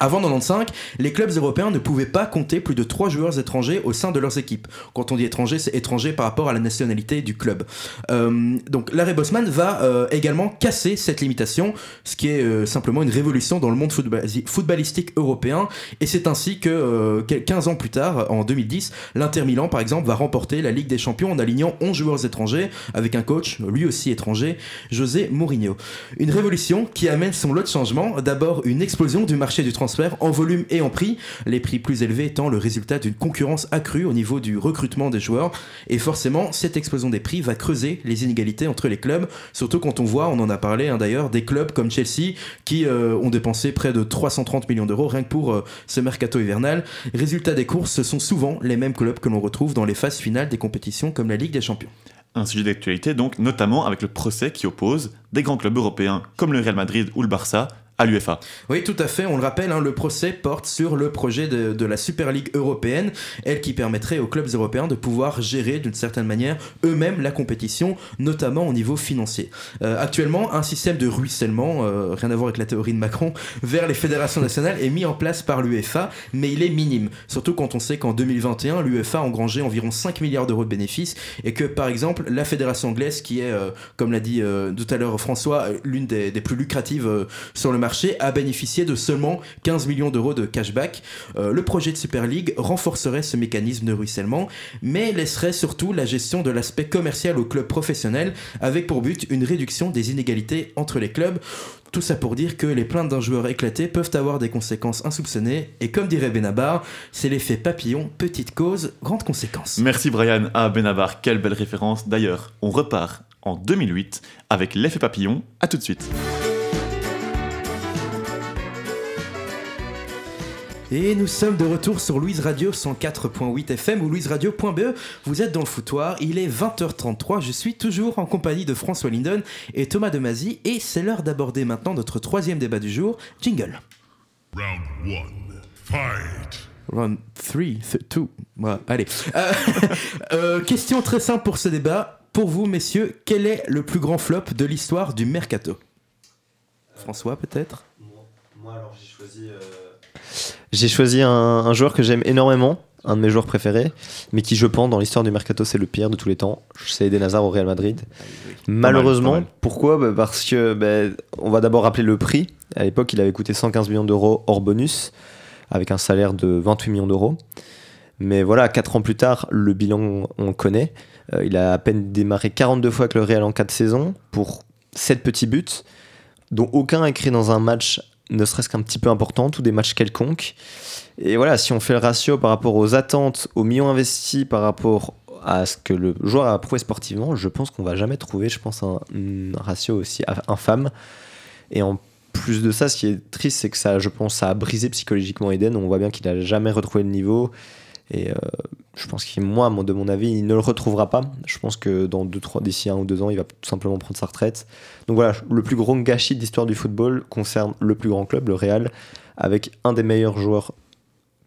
Avant 95, les clubs européens ne pouvaient pas compter plus de 3 joueurs étrangers au sein de leurs équipes. Quand on dit étranger, c'est étranger par rapport à la nationalité du club. Euh, donc l'arrêt Bosman va euh, également casser cette limitation, ce qui est euh, simplement une révolution dans le monde footballi- footballistique européen. Et c'est ainsi que euh, quel- 15 ans plus tard, en 2010, l'Inter Milan par exemple va remporter la Ligue des Champions en alignant 11 joueurs étrangers avec un coach, lui aussi étranger, José Mourinho. Une révolution qui amène son lot de changements. D'abord une explosion du marché du transfert en volume et en prix, les prix plus élevés étant le résultat d'une concurrence accrue au niveau du recrutement des joueurs. Et forcément, cette explosion des prix va creuser les inégalités entre les clubs, surtout quand on voit, on en a parlé hein, d'ailleurs, des clubs comme Chelsea qui euh, ont dépensé près de 330 millions d'euros rien que pour euh, ce mercato hivernal. Résultat des courses, ce sont souvent les mêmes clubs que l'on retrouve dans les phases finales des compétitions comme la Ligue des Champions. Un sujet d'actualité donc, notamment avec le procès qui oppose des grands clubs européens comme le Real Madrid ou le Barça à. Oui, tout à fait. On le rappelle, hein, le procès porte sur le projet de, la Super League européenne, elle qui permettrait aux clubs européens de pouvoir gérer d'une certaine manière eux-mêmes la compétition, notamment au niveau financier. Euh, actuellement, un système de ruissellement, euh, rien à voir avec la théorie de Macron, vers les fédérations nationales est mis en place par l'UEFA, mais il est minime. Surtout quand on sait qu'en 2021, l'UEFA a engrangé environ 5 milliards d'euros de bénéfices et que, par exemple, la fédération anglaise, qui est, euh, comme l'a dit tout à l'heure François, l'une des, des plus lucratives sur le a bénéficié de seulement 15 millions d'euros de cashback. Euh, le projet de Super League renforcerait ce mécanisme de ruissellement, mais laisserait surtout la gestion de l'aspect commercial au club professionnel, avec pour but une réduction des inégalités entre les clubs. Tout ça pour dire que les plaintes d'un joueur éclaté peuvent avoir des conséquences insoupçonnées, et comme dirait Benabar, c'est l'effet papillon, petite cause, grande conséquence. Merci Brian. Ah Benabar, quelle belle référence. D'ailleurs, on repart en 2008 avec l'effet papillon. À tout de suite. Et nous sommes de retour sur Louise Radio 104.8 FM ou louiseradio.be. Vous êtes dans le foutoir, il est 20h33. Je suis toujours en compagnie de François Linden et Thomas Demazy. Et c'est l'heure d'aborder maintenant notre troisième débat du jour. Jingle. Round one. Fight. Round 3, 2. Voilà, allez. Euh, euh, question très simple pour ce débat. Pour vous, messieurs, quel est le plus grand flop de l'histoire du mercato? François, peut-être? Moi, alors, j'ai choisi. J'ai choisi un, un joueur que j'aime énormément, un de mes joueurs préférés, mais qui, je pense, dans l'histoire du mercato, c'est le pire de tous les temps. C'est Eden Hazard au Real Madrid. Malheureusement, pas mal. pourquoi? Bah, Parce que bah, on va d'abord rappeler le prix. À l'époque, il avait coûté 115 millions d'euros hors bonus, avec un salaire de 28 millions d'euros. Mais voilà, 4 ans plus tard, le bilan, on le connaît. Euh, il a à peine démarré 42 fois avec le Real en 4 saisons pour 7 petits buts, dont aucun écrit dans un match ne serait-ce qu'un petit peu important, tous des matchs quelconques. Et voilà, si on fait le ratio par rapport aux attentes, aux millions investis, par rapport à ce que le joueur a prouvé sportivement, je pense qu'on va jamais trouver, je pense, un, ratio aussi infâme. Et en plus de ça, ce qui est triste, c'est que ça, je pense, ça a brisé psychologiquement Eden. On voit bien qu'il n'a jamais retrouvé le niveau. Et euh, je pense qu'il, moi, de mon avis, il ne le retrouvera pas. Je pense que dans deux, trois, d'ici un ou deux ans, il va tout simplement prendre sa retraite. Donc voilà, le plus gros gâchis de l'histoire du football concerne le plus grand club, le Real, avec un des meilleurs joueurs,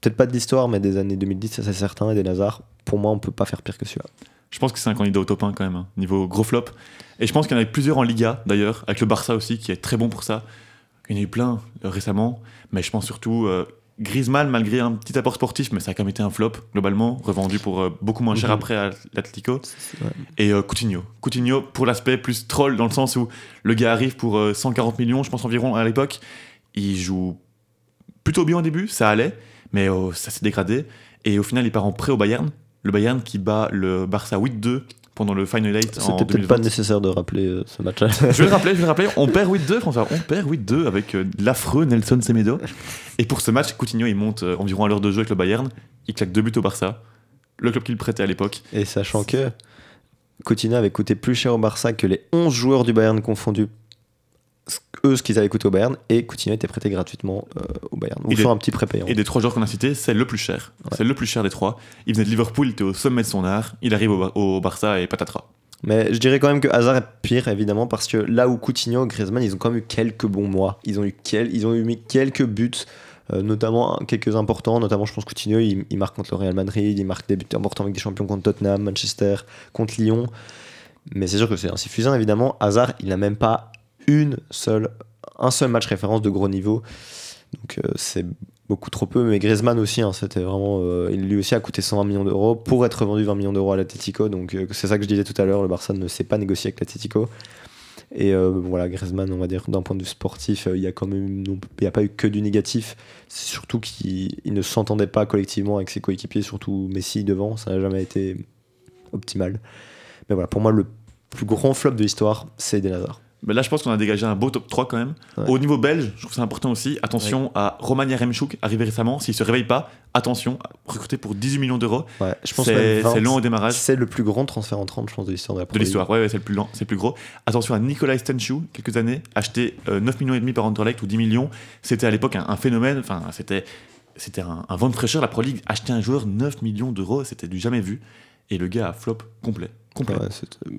peut-être pas de l'histoire, mais des années 2010, ça c'est certain, et des Nazars. Pour moi, on peut pas faire pire que celui-là. Je pense que c'est un candidat au top 1 quand même, hein, niveau gros flop. Et je pense qu'il y en a eu plusieurs en Liga d'ailleurs, avec le Barça aussi, qui est très bon pour ça. Il y en a eu plein euh, récemment, mais je pense surtout euh, Griezmann, malgré un petit apport sportif, mais ça a quand même été un flop globalement, revendu pour euh, beaucoup moins cher Mhm. après à l'Atlético. Et euh, Coutinho. Coutinho pour l'aspect plus troll, dans le sens où le gars arrive pour euh, 140 millions, je pense environ à l'époque. Il joue plutôt bien au début, ça allait, mais euh, ça s'est dégradé. Et au final, il part en prêt au Bayern. Le Bayern qui bat le Barça 8-2 pendant le Final 8 en C'était peut-être 2020. pas nécessaire de rappeler euh, ce match-là. Je vais le rappeler, je vais le rappeler. On perd 8-2, François. On perd 8-2 avec euh, l'affreux Nelson Semedo. Et pour ce match, Coutinho, il monte euh, environ à l'heure de jeu avec le Bayern. Il claque deux buts au Barça. Le club qu'il prêtait à l'époque. Et sachant que Coutinho avait coûté plus cher au Barça que les 11 joueurs du Bayern confondus eux ce qu'ils avaient coûté au Bayern et Coutinho était prêté gratuitement euh, au Bayern. Ou Il sur un petit prépayant. Et des trois joueurs qu'on a cités, c'est le plus cher. C'est le plus cher des trois. Il venait de Liverpool, il était au sommet de son art. Il arrive au, au Barça et patatras. Mais je dirais quand même que Hazard est pire, évidemment, parce que là où Coutinho, Griezmann, ils ont quand même eu quelques bons mois. Ils ont eu, quel- ils ont eu mis quelques buts, euh, notamment quelques importants. Notamment, je pense Coutinho, il, il marque contre le Real Madrid, il marque des buts importants avec des champions contre Tottenham, Manchester, contre Lyon. Mais c'est sûr que c'est insuffisant, évidemment. Hazard, il n'a même pas une seule, un seul match référence de gros niveau. Donc euh, c'est beaucoup trop peu. Mais Griezmann aussi, hein, c'était vraiment. euh, lui aussi a coûté 120 millions d'euros pour être vendu 20 millions d'euros à l'Atletico. Donc euh, c'est ça que je disais tout à l'heure. Le Barça ne sait pas négocier avec l'Atletico. Et euh, voilà, Griezmann, on va dire d'un point de vue sportif, il y a quand même il n'y a pas eu que du négatif. C'est surtout qu'il il ne s'entendait pas collectivement avec ses coéquipiers, surtout Messi devant. Ça n'a jamais été optimal. Mais voilà, pour moi, le plus grand flop de l'histoire, c'est Eden Hazard. Mais là, je pense qu'on a dégagé un beau top 3 quand même. Ouais. Au niveau belge, je trouve que c'est important aussi. Attention à Roman Yaremchuk, arrivé récemment. S'il se réveille pas, attention, recruté pour 18 millions d'euros. Ouais, je pense C'est même 20, c'est long au démarrage. C'est le plus grand transfert en 30, je pense, de l'histoire de la De l'histoire, ouais, c'est le plus lent, c'est le plus gros. Attention à Nicolas Stenchou, quelques années, acheté euh, 9 millions et demi par Anderlecht ou 10 millions. C'était à l'époque un, un phénomène, enfin, c'était, c'était un, un vent de fraîcheur. La Pro League acheter un joueur 9 millions d'euros, c'était du jamais vu. Et le gars a flop complet. Complet. Ouais, c'est- euh,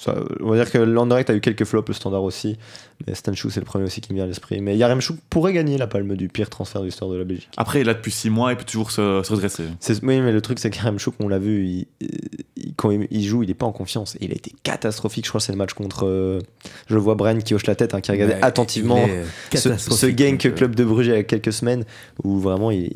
ça- on va dire que l'Anderlecht a eu quelques flops, le standard aussi. Mais Stanchou, c'est le premier aussi qui me vient à l'esprit. Mais Yaremchuk pourrait gagner la palme du pire transfert de l'histoire de la Belgique. Après, il est là depuis 6 mois, il peut toujours se, se redresser. Oui, mais le truc, c'est qu'Yaremchuk, on l'a vu, il, il- quand il, joue, il est pas en confiance. Et il a été catastrophique. Je crois que c'est le match contre. euh, je vois Brian qui hoche la tête, hein, qui regardait attentivement ce, ce que euh, Club de Bruges il y a quelques semaines, où vraiment il,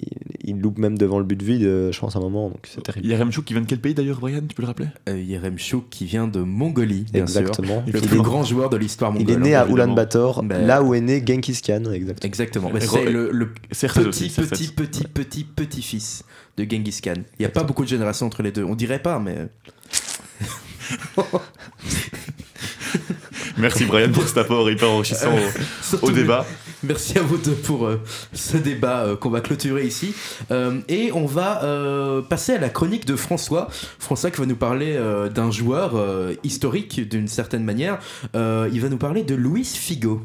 il loupe même devant le but vide, euh, je pense, à un moment. Donc c'est terrible. Yaremchuk qui vient de quel pays d'ailleurs, Brian Tu peux le rappeler? Euh, Yaremchuk qui vient de Mongolie, bien sûr. Exactement. Il Le est plus grand joueur de l'histoire Il mongole. est né à. Ulaanbaatar, Ben- là où est né Genghis Khan, exactement. Exactement. C'est le, le CR7 petit, aussi, CR7. petit, petit, petit, petit, fils de Genghis Khan. Il n'y a pas beaucoup de générations entre les deux. On dirait pas, mais. Merci Brian pour cet apport hyper enrichissant au, Surtout, au débat. Merci à vous deux pour euh, ce débat euh, qu'on va clôturer ici. Euh, et on va passer à la chronique de François. François qui va nous parler d'un joueur historique d'une certaine manière. Il va nous parler de Luis Figo.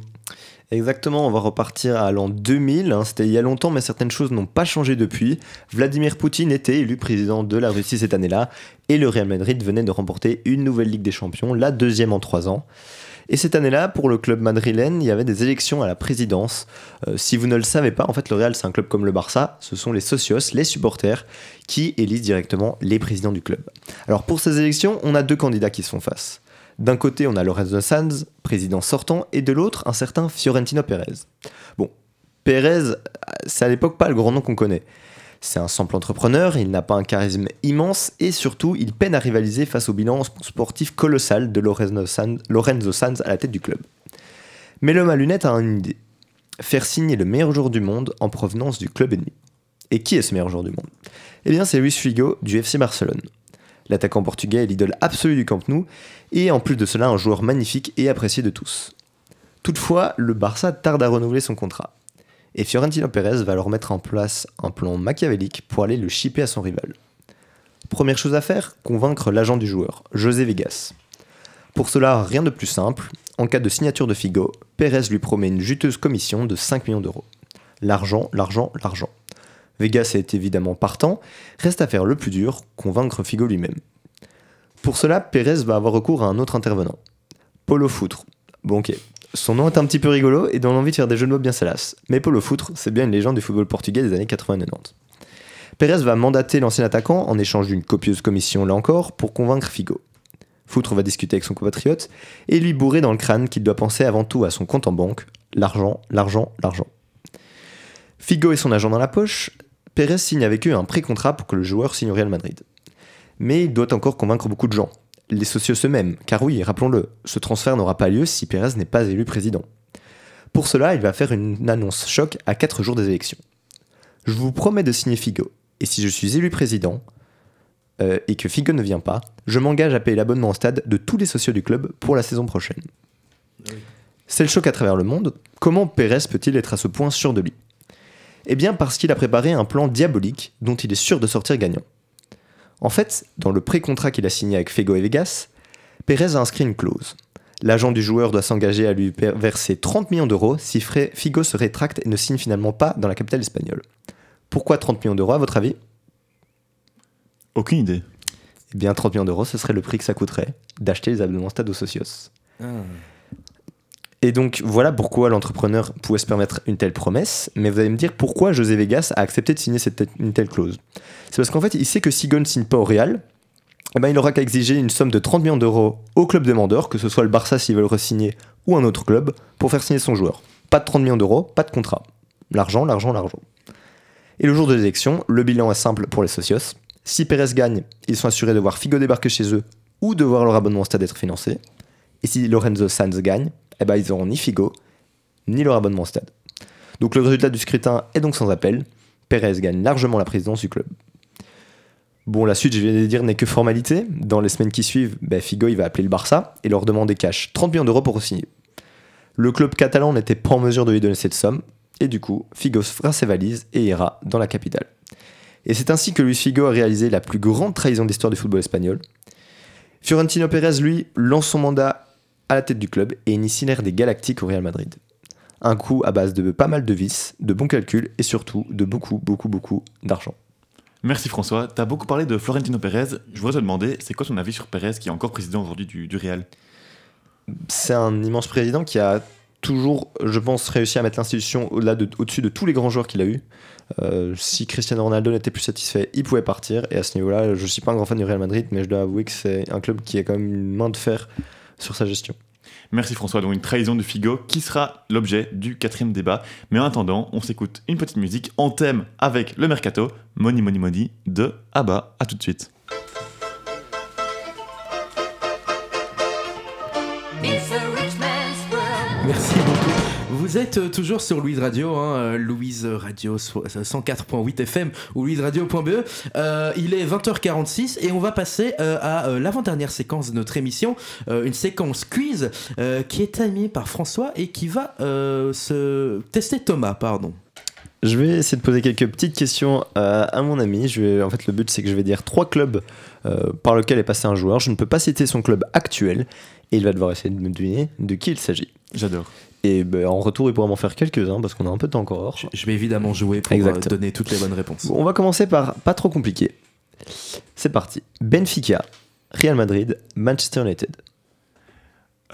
Exactement, on va repartir à l'an 2000. hein, C'était il y a longtemps, mais certaines choses n'ont pas changé depuis. Vladimir Poutine était élu président de la Russie cette année-là, et le Real Madrid venait de remporter une nouvelle Ligue des Champions, la deuxième en trois ans. Et cette année-là, pour le club madrilène, il y avait des élections à la présidence. Euh, si vous ne le savez pas, en fait, le Real, c'est un club comme le Barça. Ce sont les socios, les supporters, qui élisent directement les présidents du club. Alors pour ces élections, on a deux candidats qui se font face. D'un côté, on a Lorenzo Sanz, président sortant, et de l'autre, un certain Fiorentino Pérez. Bon, Pérez, c'est à l'époque pas le grand nom qu'on connaît. C'est un simple entrepreneur, il n'a pas un charisme immense et surtout, il peine à rivaliser face au bilan sportif colossal de Lorenzo Sanz, à la tête du club. Mais l'homme à lunettes a une idée faire signer le meilleur joueur du monde en provenance du club ennemi. Et qui est ce meilleur joueur du monde? Eh bien, c'est Luis Figo du FC Barcelone. L'attaquant portugais est l'idole absolue du Camp Nou et en plus de cela un joueur magnifique et apprécié de tous. Toutefois, le Barça tarde à renouveler son contrat. Et Fiorentino Pérez va alors mettre en place un plan machiavélique pour aller le chipper à son rival. Première chose à faire, convaincre l'agent du joueur, José Vegas. Pour cela, rien de plus simple, en cas de signature de Figo, Pérez lui promet une juteuse commission de 5 millions d'euros. L'argent, l'argent, l'argent. Vegas est évidemment partant, reste à faire le plus dur, convaincre Figo lui-même. Pour cela, Pérez va avoir recours à un autre intervenant. Polo Foutre. Bon ok, son nom est un petit peu rigolo et donne envie de faire des jeux de mots bien salaces. Mais Paulo Foutre, c'est bien une légende du football portugais des années 80-90. Pérez va mandater l'ancien attaquant en échange d'une copieuse commission là encore pour convaincre Figo. Foutre va discuter avec son compatriote et lui bourrer dans le crâne qu'il doit penser avant tout à son compte en banque, l'argent, l'argent, l'argent. Figo et son agent dans la poche, Pérez signe avec eux un pré-contrat pour que le joueur signe au Real Madrid. Mais il doit encore convaincre beaucoup de gens, les socios eux-mêmes, car oui, rappelons-le, ce transfert n'aura pas lieu si Pérez n'est pas élu président. Pour cela, il va faire une annonce choc à 4 jours des élections. Je vous promets de signer Figo, et si je suis élu président, euh, et que Figo ne vient pas, je m'engage à payer l'abonnement au stade de tous les socios du club pour la saison prochaine. C'est le choc à travers le monde. Comment Pérez peut-il être à ce point sûr de lui? Eh bien parce qu'il a préparé un plan diabolique dont il est sûr de sortir gagnant. En fait, dans le pré-contrat qu'il a signé avec Fego et Vegas, Pérez a inscrit une clause. L'agent du joueur doit s'engager à lui verser 30 millions d'euros si Figo se rétracte et ne signe finalement pas dans la capitale espagnole. Pourquoi 30 millions d'euros à votre avis? Aucune idée. Eh bien 30 millions d'euros, ce serait le prix que ça coûterait d'acheter les abonnements Stade aux Socios. Ah. Et donc voilà pourquoi l'entrepreneur pouvait se permettre une telle promesse, mais vous allez me dire pourquoi José Vegas a accepté de signer une telle clause. C'est parce qu'en fait il sait que si Gon ne signe pas au Real, eh ben, il aura qu'à exiger une somme de 30 millions d'euros au club demandeur, que ce soit le Barça s'ils veulent re-signer ou un autre club, pour faire signer son joueur. Pas de 30 millions d'euros, pas de contrat. L'argent, l'argent, l'argent. Et le jour de l'élection, le bilan est simple pour les socios. Si Pérez gagne, ils sont assurés de voir Figo débarquer chez eux ou de voir leur abonnement au stade être financé. Et si Lorenzo Sanz gagne, eh ben, ils n'auront ni Figo, ni leur abonnement au stade. Donc le résultat du scrutin est donc sans appel. Pérez gagne largement la présidence du club. Bon, la suite, je viens de dire, n'est que formalité. Dans les semaines qui suivent, ben, Figo il va appeler le Barça et leur demander cash 30 millions d'euros pour signer. Le club catalan n'était pas en mesure de lui donner cette somme, et du coup, Figo fera ses valises et ira dans la capitale. Et c'est ainsi que Luis Figo a réalisé la plus grande trahison d'histoire du football espagnol. Fiorentino Pérez, lui, lance son mandat à la tête du club et initie l'ère des Galactiques au Real Madrid. Un coup à base de pas mal de vices, de bons calculs et surtout de beaucoup, beaucoup, beaucoup d'argent. Merci François. T'as beaucoup parlé de Florentino Pérez. Je voudrais te demander, c'est quoi ton avis sur Pérez qui est encore président aujourd'hui du, du Real? C'est un immense président qui a toujours, je pense, réussi à mettre l'institution au-delà de- au-dessus de tous les grands joueurs qu'il a eu. Euh, si Cristiano Ronaldo n'était plus satisfait, il pouvait partir. Et à ce niveau-là, je suis pas un grand fan du Real Madrid, mais je dois avouer que c'est un club qui a quand même une main de fer sur sa gestion. Merci François. Donc une trahison de Figo qui sera l'objet du quatrième débat. Mais en attendant, on s'écoute une petite musique en thème avec le mercato, Money Money Money de Abba. À tout de suite. Merci beaucoup. Vous êtes euh, toujours sur Louise Radio, hein, euh, Louise Radio so- 104.8 FM ou louiseradio.be. Euh, il est 20h46 et on va passer euh, à euh, l'avant-dernière séquence de notre émission, euh, une séquence quiz euh, qui est animée par François et qui va euh, se tester Thomas, pardon. Je vais essayer de poser quelques petites questions euh, à mon ami. Je vais, en fait, le but, c'est que je vais dire trois clubs euh, par lesquels est passé un joueur. Je ne peux pas citer son club actuel et il va devoir essayer de me deviner de qui il s'agit. J'adore. Et ben, en retour, il pourra m'en faire quelques-uns parce qu'on a un peu de temps encore. Je, je vais évidemment jouer pour euh, Exact. donner toutes les bonnes réponses. Bon, on va commencer par pas trop compliqué. C'est parti. Benfica, Real Madrid, Manchester United.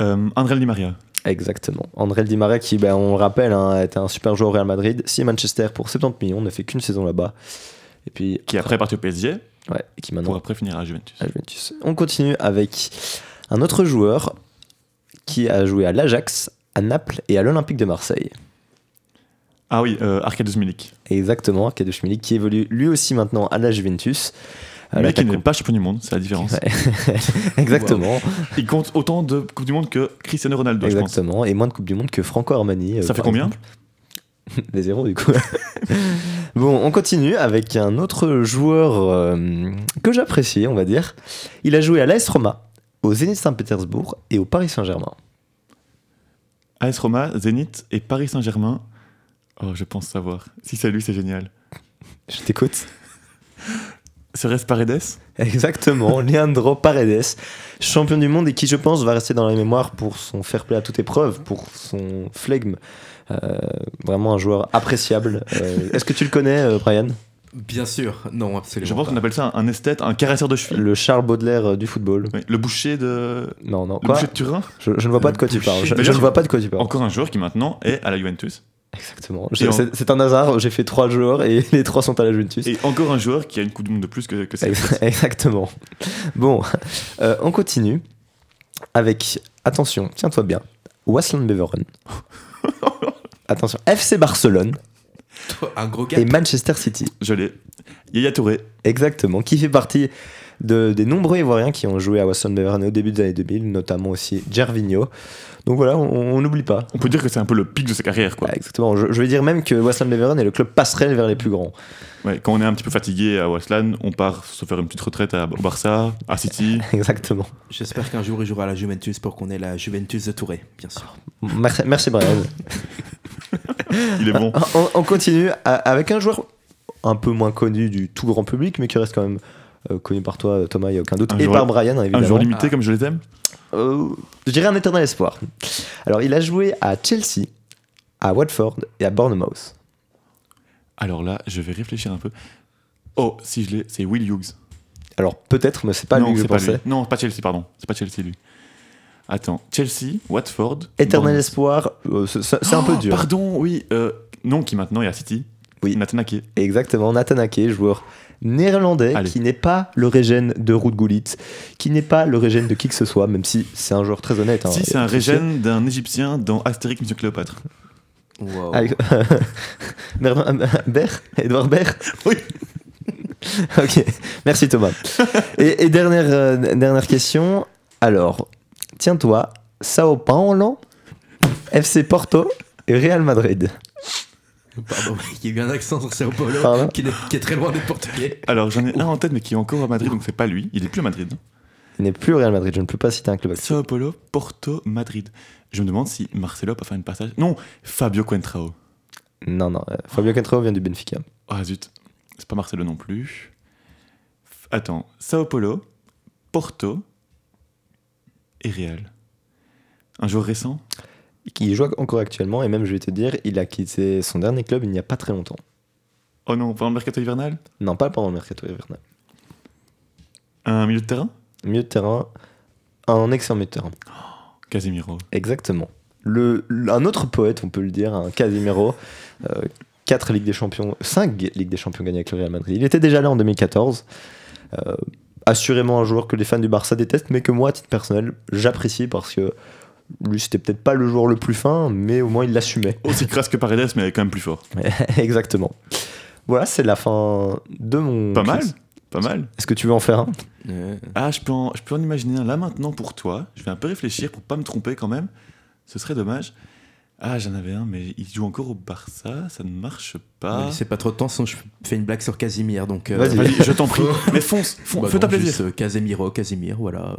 Euh, André Di Maria. Exactement. André Di Maria qui, ben, on le rappelle, hein, était un super joueur au Real Madrid. Si Manchester pour 70 millions, ne fait qu'une saison là-bas. Et puis, Qui est après parti au PSG ouais, et qui maintenant pour après finir à Juventus. à Juventus. On continue avec un autre joueur qui a joué à l'Ajax, à Naples et à l'Olympique de Marseille. Ah oui, euh, Arkadiusz Milik. Exactement, Arkadiusz Milik qui évolue lui aussi maintenant à la Juventus. Mais qui n'est pas champion du monde, c'est la différence. Ouais. Exactement, Il compte autant de Coupe du Monde que Cristiano Ronaldo, je pense. exactement. Et moins de Coupe du Monde que Franco Armani. euh, Ça fait combien. Des zéros du coup. bon, on continue avec un autre joueur euh, que j'apprécie, on va dire. Il a joué à l'AS Roma, au Zénith Saint-Pétersbourg et au Paris Saint-Germain. AS Roma, Zénith et Paris Saint-Germain. Oh, je pense savoir. Si c'est lui, c'est génial. Je t'écoute. Serait-ce Paredes? Exactement, Leandro Paredes, champion du monde et qui, je pense, va rester dans la mémoire pour son fair play à toute épreuve, pour son flegme. Euh, vraiment un joueur appréciable. Euh, Est-ce que tu le connais, euh, Brian? Bien sûr, non, absolument. Je pense qu'on appelle ça un esthète, un caresseur de cheville. Le Charles Baudelaire euh, du football. Oui, Le boucher de. Non, non, Le quoi boucher de Turin je, je ne vois pas de quoi tu parles. Je, ne vois pas de quoi tu parles. Encore un joueur qui maintenant est à la Juventus. Exactement. C'est un hasard, j'ai fait trois joueurs et les trois sont à la Juventus. Et encore un joueur qui a une Coupe du Monde de plus que, que Exactement. Bon, euh, on continue avec, attention, tiens-toi bien, Waslan Beveren. Attention, FC Barcelone Un gros et Manchester City. Je l'ai. Yaya Touré. Exactement, qui fait partie de, des nombreux Ivoiriens qui ont joué à Waslan Beveren au début des années 2000, notamment aussi Gervinho. Donc voilà, on n'oublie pas. On peut dire que c'est un peu le pic de sa carrière, quoi. Ah, exactement, je, je vais dire même que Waslan Beveren est le club passerelle vers les plus grands. Ouais, quand on est un petit peu fatigué à Waslan, on part se faire une petite retraite à, au Barça, à City. Exactement. J'espère qu'un jour il jouera à la Juventus pour qu'on ait la Juventus de Touré, bien sûr. Merci, merci Brian. Il est bon. On, on continue avec un joueur un peu moins connu du tout grand public, mais qui reste quand même euh, connu par toi, Thomas, il n'y a aucun doute. Un et par Brian, Un évidemment. joueur limité Ah. comme je les aime. euh, je dirais un éternel espoir. Alors, il a joué à Chelsea, à Watford et à Bournemouth. Alors là, je vais réfléchir un peu. Oh, si je l'ai, c'est Will Hughes. Alors, peut-être, mais c'est pas non, lui que je c'est pas pensais. lui. Non, pas Chelsea, pardon. C'est pas Chelsea, lui. Attends, Chelsea, Watford. Éternel Bournemouth. espoir, euh, c'est un peu Oh, dur. Pardon, oui. euh, non, qui maintenant est à City. Oui. Nathan Ake. Exactement, Nathan Ake, joueur néerlandais Allez. qui n'est pas le régène de Ruud Gullit, qui n'est pas le régène de qui que ce soit, même si c'est un joueur très honnête. hein. si, c'est un régène d'un Égyptien dans Astérix Monsieur Cléopâtre. Wow. Avec- Bernard- Ber Edouard Baird Oui. ok, merci Thomas. Et, et dernière, euh, dernière question. Alors, tiens-toi, Sao Paulo, FC Porto et Real Madrid. Pardon, il y a eu un accent sur Sao Paulo Pardon qui est, qui est très loin d'être portugais. Alors, j'en ai un en tête, mais qui est encore à Madrid, donc c'est pas lui. Il est plus à Madrid. Il n'est plus au Real Madrid, je ne peux pas citer un club actuel. Sao Paulo, Porto, Madrid. Je me demande si Marcelo peut faire une passage. Non, Fabio Quentrao. Non, non, euh, Fabio Cantero vient du Benfica. Ah zut, c'est pas Marcelo non plus. F- Attends, Sao Paulo, Porto et Real. Un joueur récent? Qui joue encore actuellement, et même je vais te dire, il a quitté son dernier club il n'y a pas très longtemps. Oh non, pendant le mercato hivernal? Non, pas pendant le mercato hivernal. Un milieu de terrain? Milieu de terrain, un excellent milieu de terrain. Casemiro. Exactement. Le, un autre poète, on peut le dire, un Casimiro, 4 Ligues des Champions, 5 Ligues des Champions gagnées avec le Real Madrid. Il était déjà là en 2014. Euh, assurément un joueur que les fans du Barça détestent, mais que moi, à titre personnel, j'apprécie parce que lui, c'était peut-être pas le joueur le plus fin, mais au moins il l'assumait. Aussi crasse que Paredes, mais quand même plus fort. Exactement. Voilà, c'est la fin de mon. Pas mal. Pas mal. Est-ce que tu veux en faire un Euh, Ah, je peux, en, je peux en imaginer un là maintenant pour toi. Je vais un peu réfléchir pour pas me tromper quand même. Ce serait dommage. Ah, j'en avais un, mais il joue encore au Barça, ça ne marche ne pas. laissez pas trop de temps, sinon je fais une blague sur Casimir. Donc, euh, Vas-y. Vas-y, je t'en prie. Mais fonce, fonce Bah fais-toi non, plaisir. juste, euh, Casemiro, Casimir, voilà.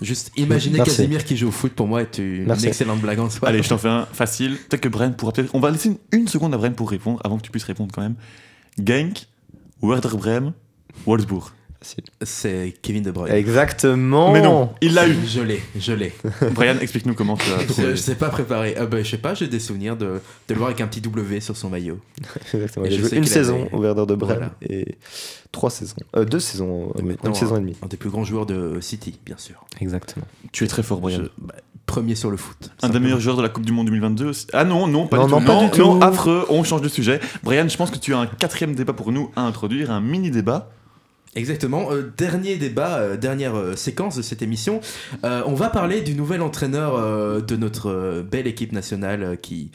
Juste imaginer Merci. Casimir qui joue au foot pour moi est une Merci. excellente blague en soi. Allez, je t'en fais un facile. Peut-être que Brian pourra peut-être. On va laisser une, une seconde à Brian pour répondre, avant que tu puisses répondre quand même. Genk, Werder Bremen, Wolfsburg. C'est Kevin De Bruyne. Exactement. Mais non, il l'a eu. Je l'ai, je l'ai. Brian, explique-nous comment tu as Je, trouvé. je sais pas préparer. Ah bah, je sais pas, j'ai des souvenirs de, de le voir avec un petit W sur son maillot. Exactement. Il a joué une saison avait- au Werder de Brême Voilà. et trois saisons. Euh, deux saisons, maintenant, une saison et demie. Un des plus grands joueurs de City, bien sûr. Exactement. Tu es très fort, Brian. Je- bah, premier sur le foot. Un des meilleurs joueurs de la Coupe du Monde 2022 aussi. Ah non, non, pas Non, du non, tout. pas non, du tout. non, affreux, on change de sujet. Brian, je pense que tu as un quatrième débat pour nous à introduire, un mini débat. Exactement. Euh, dernier débat, euh, dernière euh, séquence de cette émission. On va parler du nouvel entraîneur de notre belle équipe nationale qui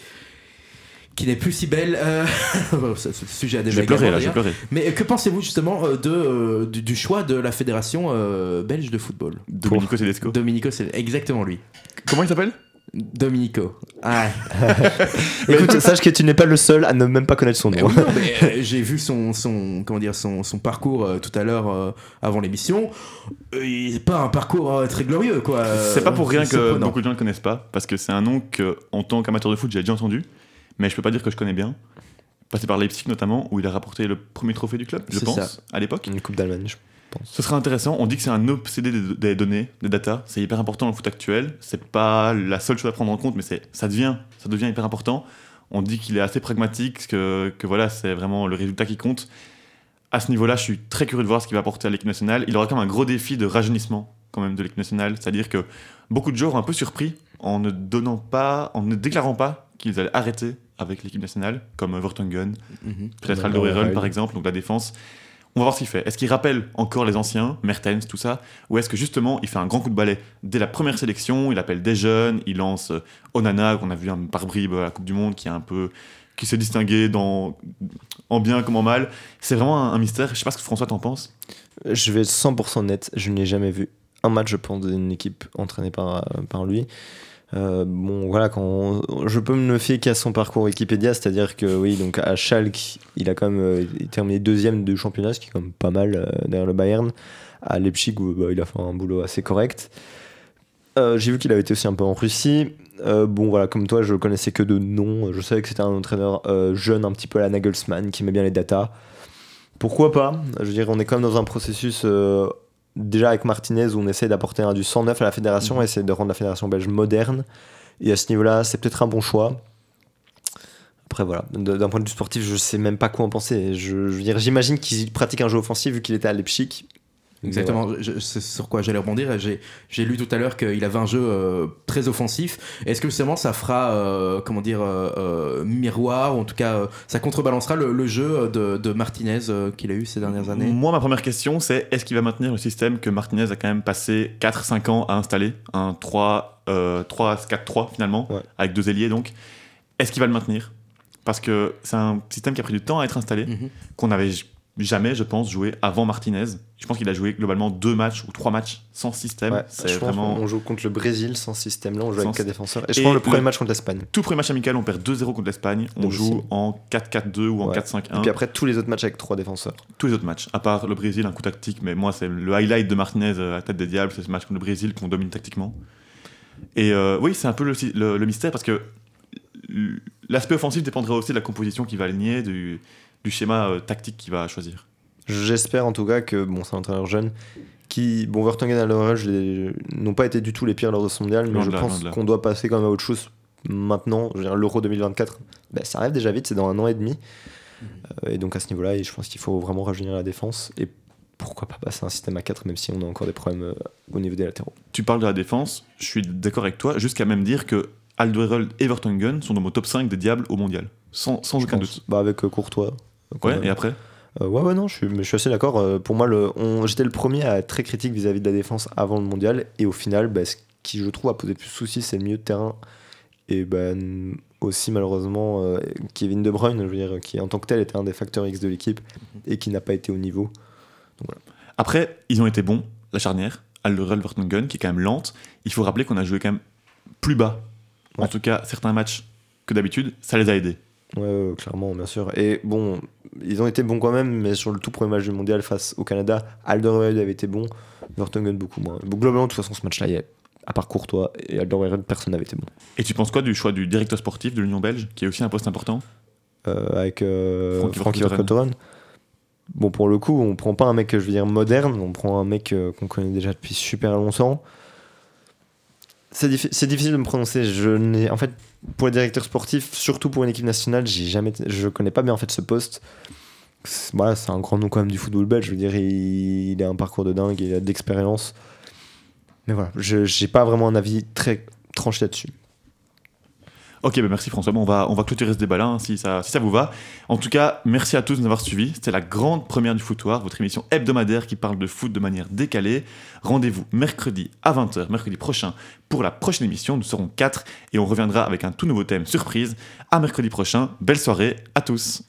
qui n'est plus si belle. Ce sujet déjà J'ai pleuré là, j'ai pleuré. Mais que pensez-vous justement de, du, du choix de la fédération belge de football? Domenico Tedesco. Dominico, c'est exactement lui. Comment il s'appelle? Dominico. Ah, Écoute, sache que tu n'es pas le seul à ne même pas connaître son nom. oui, euh, j'ai vu son, son, comment dire, son, son parcours euh, tout à l'heure euh, avant l'émission. Euh, il n'est pas un parcours euh, très glorieux, quoi. C'est pas pour rien que beaucoup de gens ne le connaissent pas, parce que c'est un nom que, en tant qu'amateur de foot, j'ai déjà entendu, mais je peux pas dire que je connais bien. Passé par Leipzig notamment, où il a rapporté le premier trophée du club, je pense, ça. à l'époque. Une Coupe d'Allemagne, je pense. Ce serait intéressant. On dit que c'est un obsédé des, des données, des data. C'est hyper important dans le foot actuel. C'est pas la seule chose à prendre en compte, mais ça devient, ça devient hyper important. On dit qu'il est assez pragmatique, que, que voilà, c'est vraiment le résultat qui compte. À ce niveau-là, je suis très curieux de voir ce qu'il va apporter à l'équipe nationale. Il aura quand même un gros défi de rajeunissement quand même de l'équipe nationale. C'est-à-dire que beaucoup de joueurs ont un peu surpris en ne donnant pas, en ne déclarant pas qu'ils allaient arrêter avec l'équipe nationale, comme Vertonghen, Mhm. peut-être Ouais, Aldo Herrel par exemple, donc la défense. On va voir ce qu'il fait. Est-ce qu'il rappelle encore les anciens, Mertens, tout ça Ou est-ce que justement il fait un grand coup de balai dès la première sélection Il appelle des jeunes, il lance euh, Onana, qu'on a vu par bribes à la Coupe du Monde, qui un peu qui s'est distingué dans, en bien comme en mal. C'est vraiment un, mystère. Je sais pas ce que François t'en pense. Je vais être 100% net, je n'ai jamais vu un match, je pense, d'une équipe entraînée par, euh, par lui. Euh, bon, voilà, quand je peux me fier qu'à son parcours Wikipédia, c'est-à-dire que oui, donc à Schalke, il a quand même euh, terminé deuxième du championnat, ce qui est quand même pas mal euh, derrière le Bayern. À Leipzig, où, bah, il a fait un boulot assez correct. J'ai vu qu'il avait été aussi un peu en Russie. Bon, voilà, comme toi, je connaissais que de nom. Je savais que c'était un entraîneur jeune, un petit peu à la Nagelsmann, qui aimait bien les datas. Pourquoi pas? Je veux dire, on est quand même dans un processus déjà avec Martinez, où on essaie d'apporter un du 109 à la fédération, Mhm. essayer de rendre la fédération belge moderne. Et à ce niveau-là, c'est peut-être un bon choix. Après, voilà, d'un point de vue sportif, je sais même pas quoi en penser. Je, je veux dire, j'imagine qu'il pratique un jeu offensif vu qu'il était à Leipzig. Exactement, je- c'est sur quoi j'allais rebondir. J'ai j'ai lu tout à l'heure qu'il avait un jeu euh, très offensif. Est-ce que justement ça fera, euh, comment dire, euh, miroir, ou en tout cas euh, ça contrebalancera le, le jeu de, de Martinez euh, qu'il a eu ces dernières années? Moi, ma première question, c'est est-ce qu'il va maintenir le système que Martinez a quand même passé 4-5 ans à installer? Un 3, euh, 3-4-3 finalement, Ouais. avec deux ailiers donc. Est-ce qu'il va le maintenir? Parce que c'est un système qui a pris du temps à être installé, Mhm. qu'on n'avait j- jamais, je pense, joué avant Martinez. Je pense qu'il a joué globalement deux matchs ou trois matchs sans système. Ouais, c'est je pense vraiment. qu'on joue contre le Brésil sans ce système-là, on joue Sans avec quatre défenseurs. Et je pense le premier le- match contre l'Espagne. Tout premier match amical, on perd 2-0 contre l'Espagne. On joue en 4-4-2 ou en Ouais. 4-5-1. Et puis après, tous les autres matchs avec trois défenseurs. tous les autres matchs, à part le Brésil, un coup tactique, mais moi, c'est le highlight de Martinez euh, à tête des Diables, c'est ce match contre le Brésil qu'on domine tactiquement. Et euh, oui, c'est un peu le, le- le mystère parce que l'aspect offensif dépendra aussi de la composition qu'il va aligner, du, du schéma euh, tactique qu'il va choisir. J'espère en tout cas que, bon, c'est un entraîneur jeune, qui, bon, Vertonghen je les- n'ont pas été du tout les pires lors de ce mondial, mais je là, pense qu'on doit passer quand même à autre chose maintenant. Je veux dire, l'Euro 2024, ben, ça arrive déjà vite, c'est dans un an et demi. Euh, et donc à ce niveau-là, je pense qu'il faut vraiment rajeunir la défense. Et pourquoi pas passer à un système à 4, même si on a encore des problèmes euh, au niveau des latéraux. Tu parles de la défense, je suis d'accord avec toi, jusqu'à même dire que Alderweireld et Vertonghen sont dans mon top 5 des Diables au mondial, sans, aucun pense. doute. Bah, avec euh, Courtois. Ouais, et après Euh, ouais, ouais, non, je suis, mais je suis assez d'accord. Euh, pour moi, le, j'étais le premier à être très critique vis-à-vis de la défense avant le mondial. Et au final, bah, ce qui, je trouve, a posé plus de soucis, c'est le milieu de terrain. Et ben aussi, malheureusement, euh, Kevin De Bruyne, je veux dire, qui en tant que tel était un des facteurs X de l'équipe et qui n'a pas été au niveau. Après, ils ont été bons, la charnière, Alderweireld Vertonghen, qui est quand même lente. Il faut rappeler qu'on a joué quand même plus bas. En tout cas, certains matchs que d'habitude, ça les a aidés. Ouais, ouais, clairement, bien sûr. Et bon, ils ont été bons quand même, mais sur le tout premier match du mondial face au Canada, Alderweireld avait été bon, Vertonghen beaucoup moins. Globalement, de toute façon, ce match-là, il y a- à part Courtois et Alderweireld, personne n'avait été bon. Et tu penses quoi du choix du directeur sportif de l'Union belge, qui est aussi un poste important? Euh, avec euh, Frankie. Bon, pour le coup, on prend pas un mec, je veux dire, moderne, on prend un mec euh, qu'on connaît déjà depuis super longtemps. C'est diffi- c'est difficile de me prononcer. Je n'ai, en fait, pour les directeurs sportifs, surtout pour une équipe nationale, j'ai jamais, je connais pas bien en fait ce poste. C'est- Voilà, c'est un grand nom quand même du football belge. Je veux dire, il, il a un parcours de dingue, il a d'expérience. Mais voilà, je j'ai pas vraiment un avis très tranché là-dessus. Ok, bah merci François. On, va, on va clôturer ce débat-là hein, si, ça, si ça vous va. En tout cas, merci à tous de nous avoir suivis. C'était la grande première du Footoir, votre émission hebdomadaire qui parle de foot de manière décalée. Rendez-vous mercredi à 20h, mercredi prochain, pour la prochaine émission. Nous serons 4 et on reviendra avec un tout nouveau thème surprise. À mercredi prochain. Belle soirée à tous.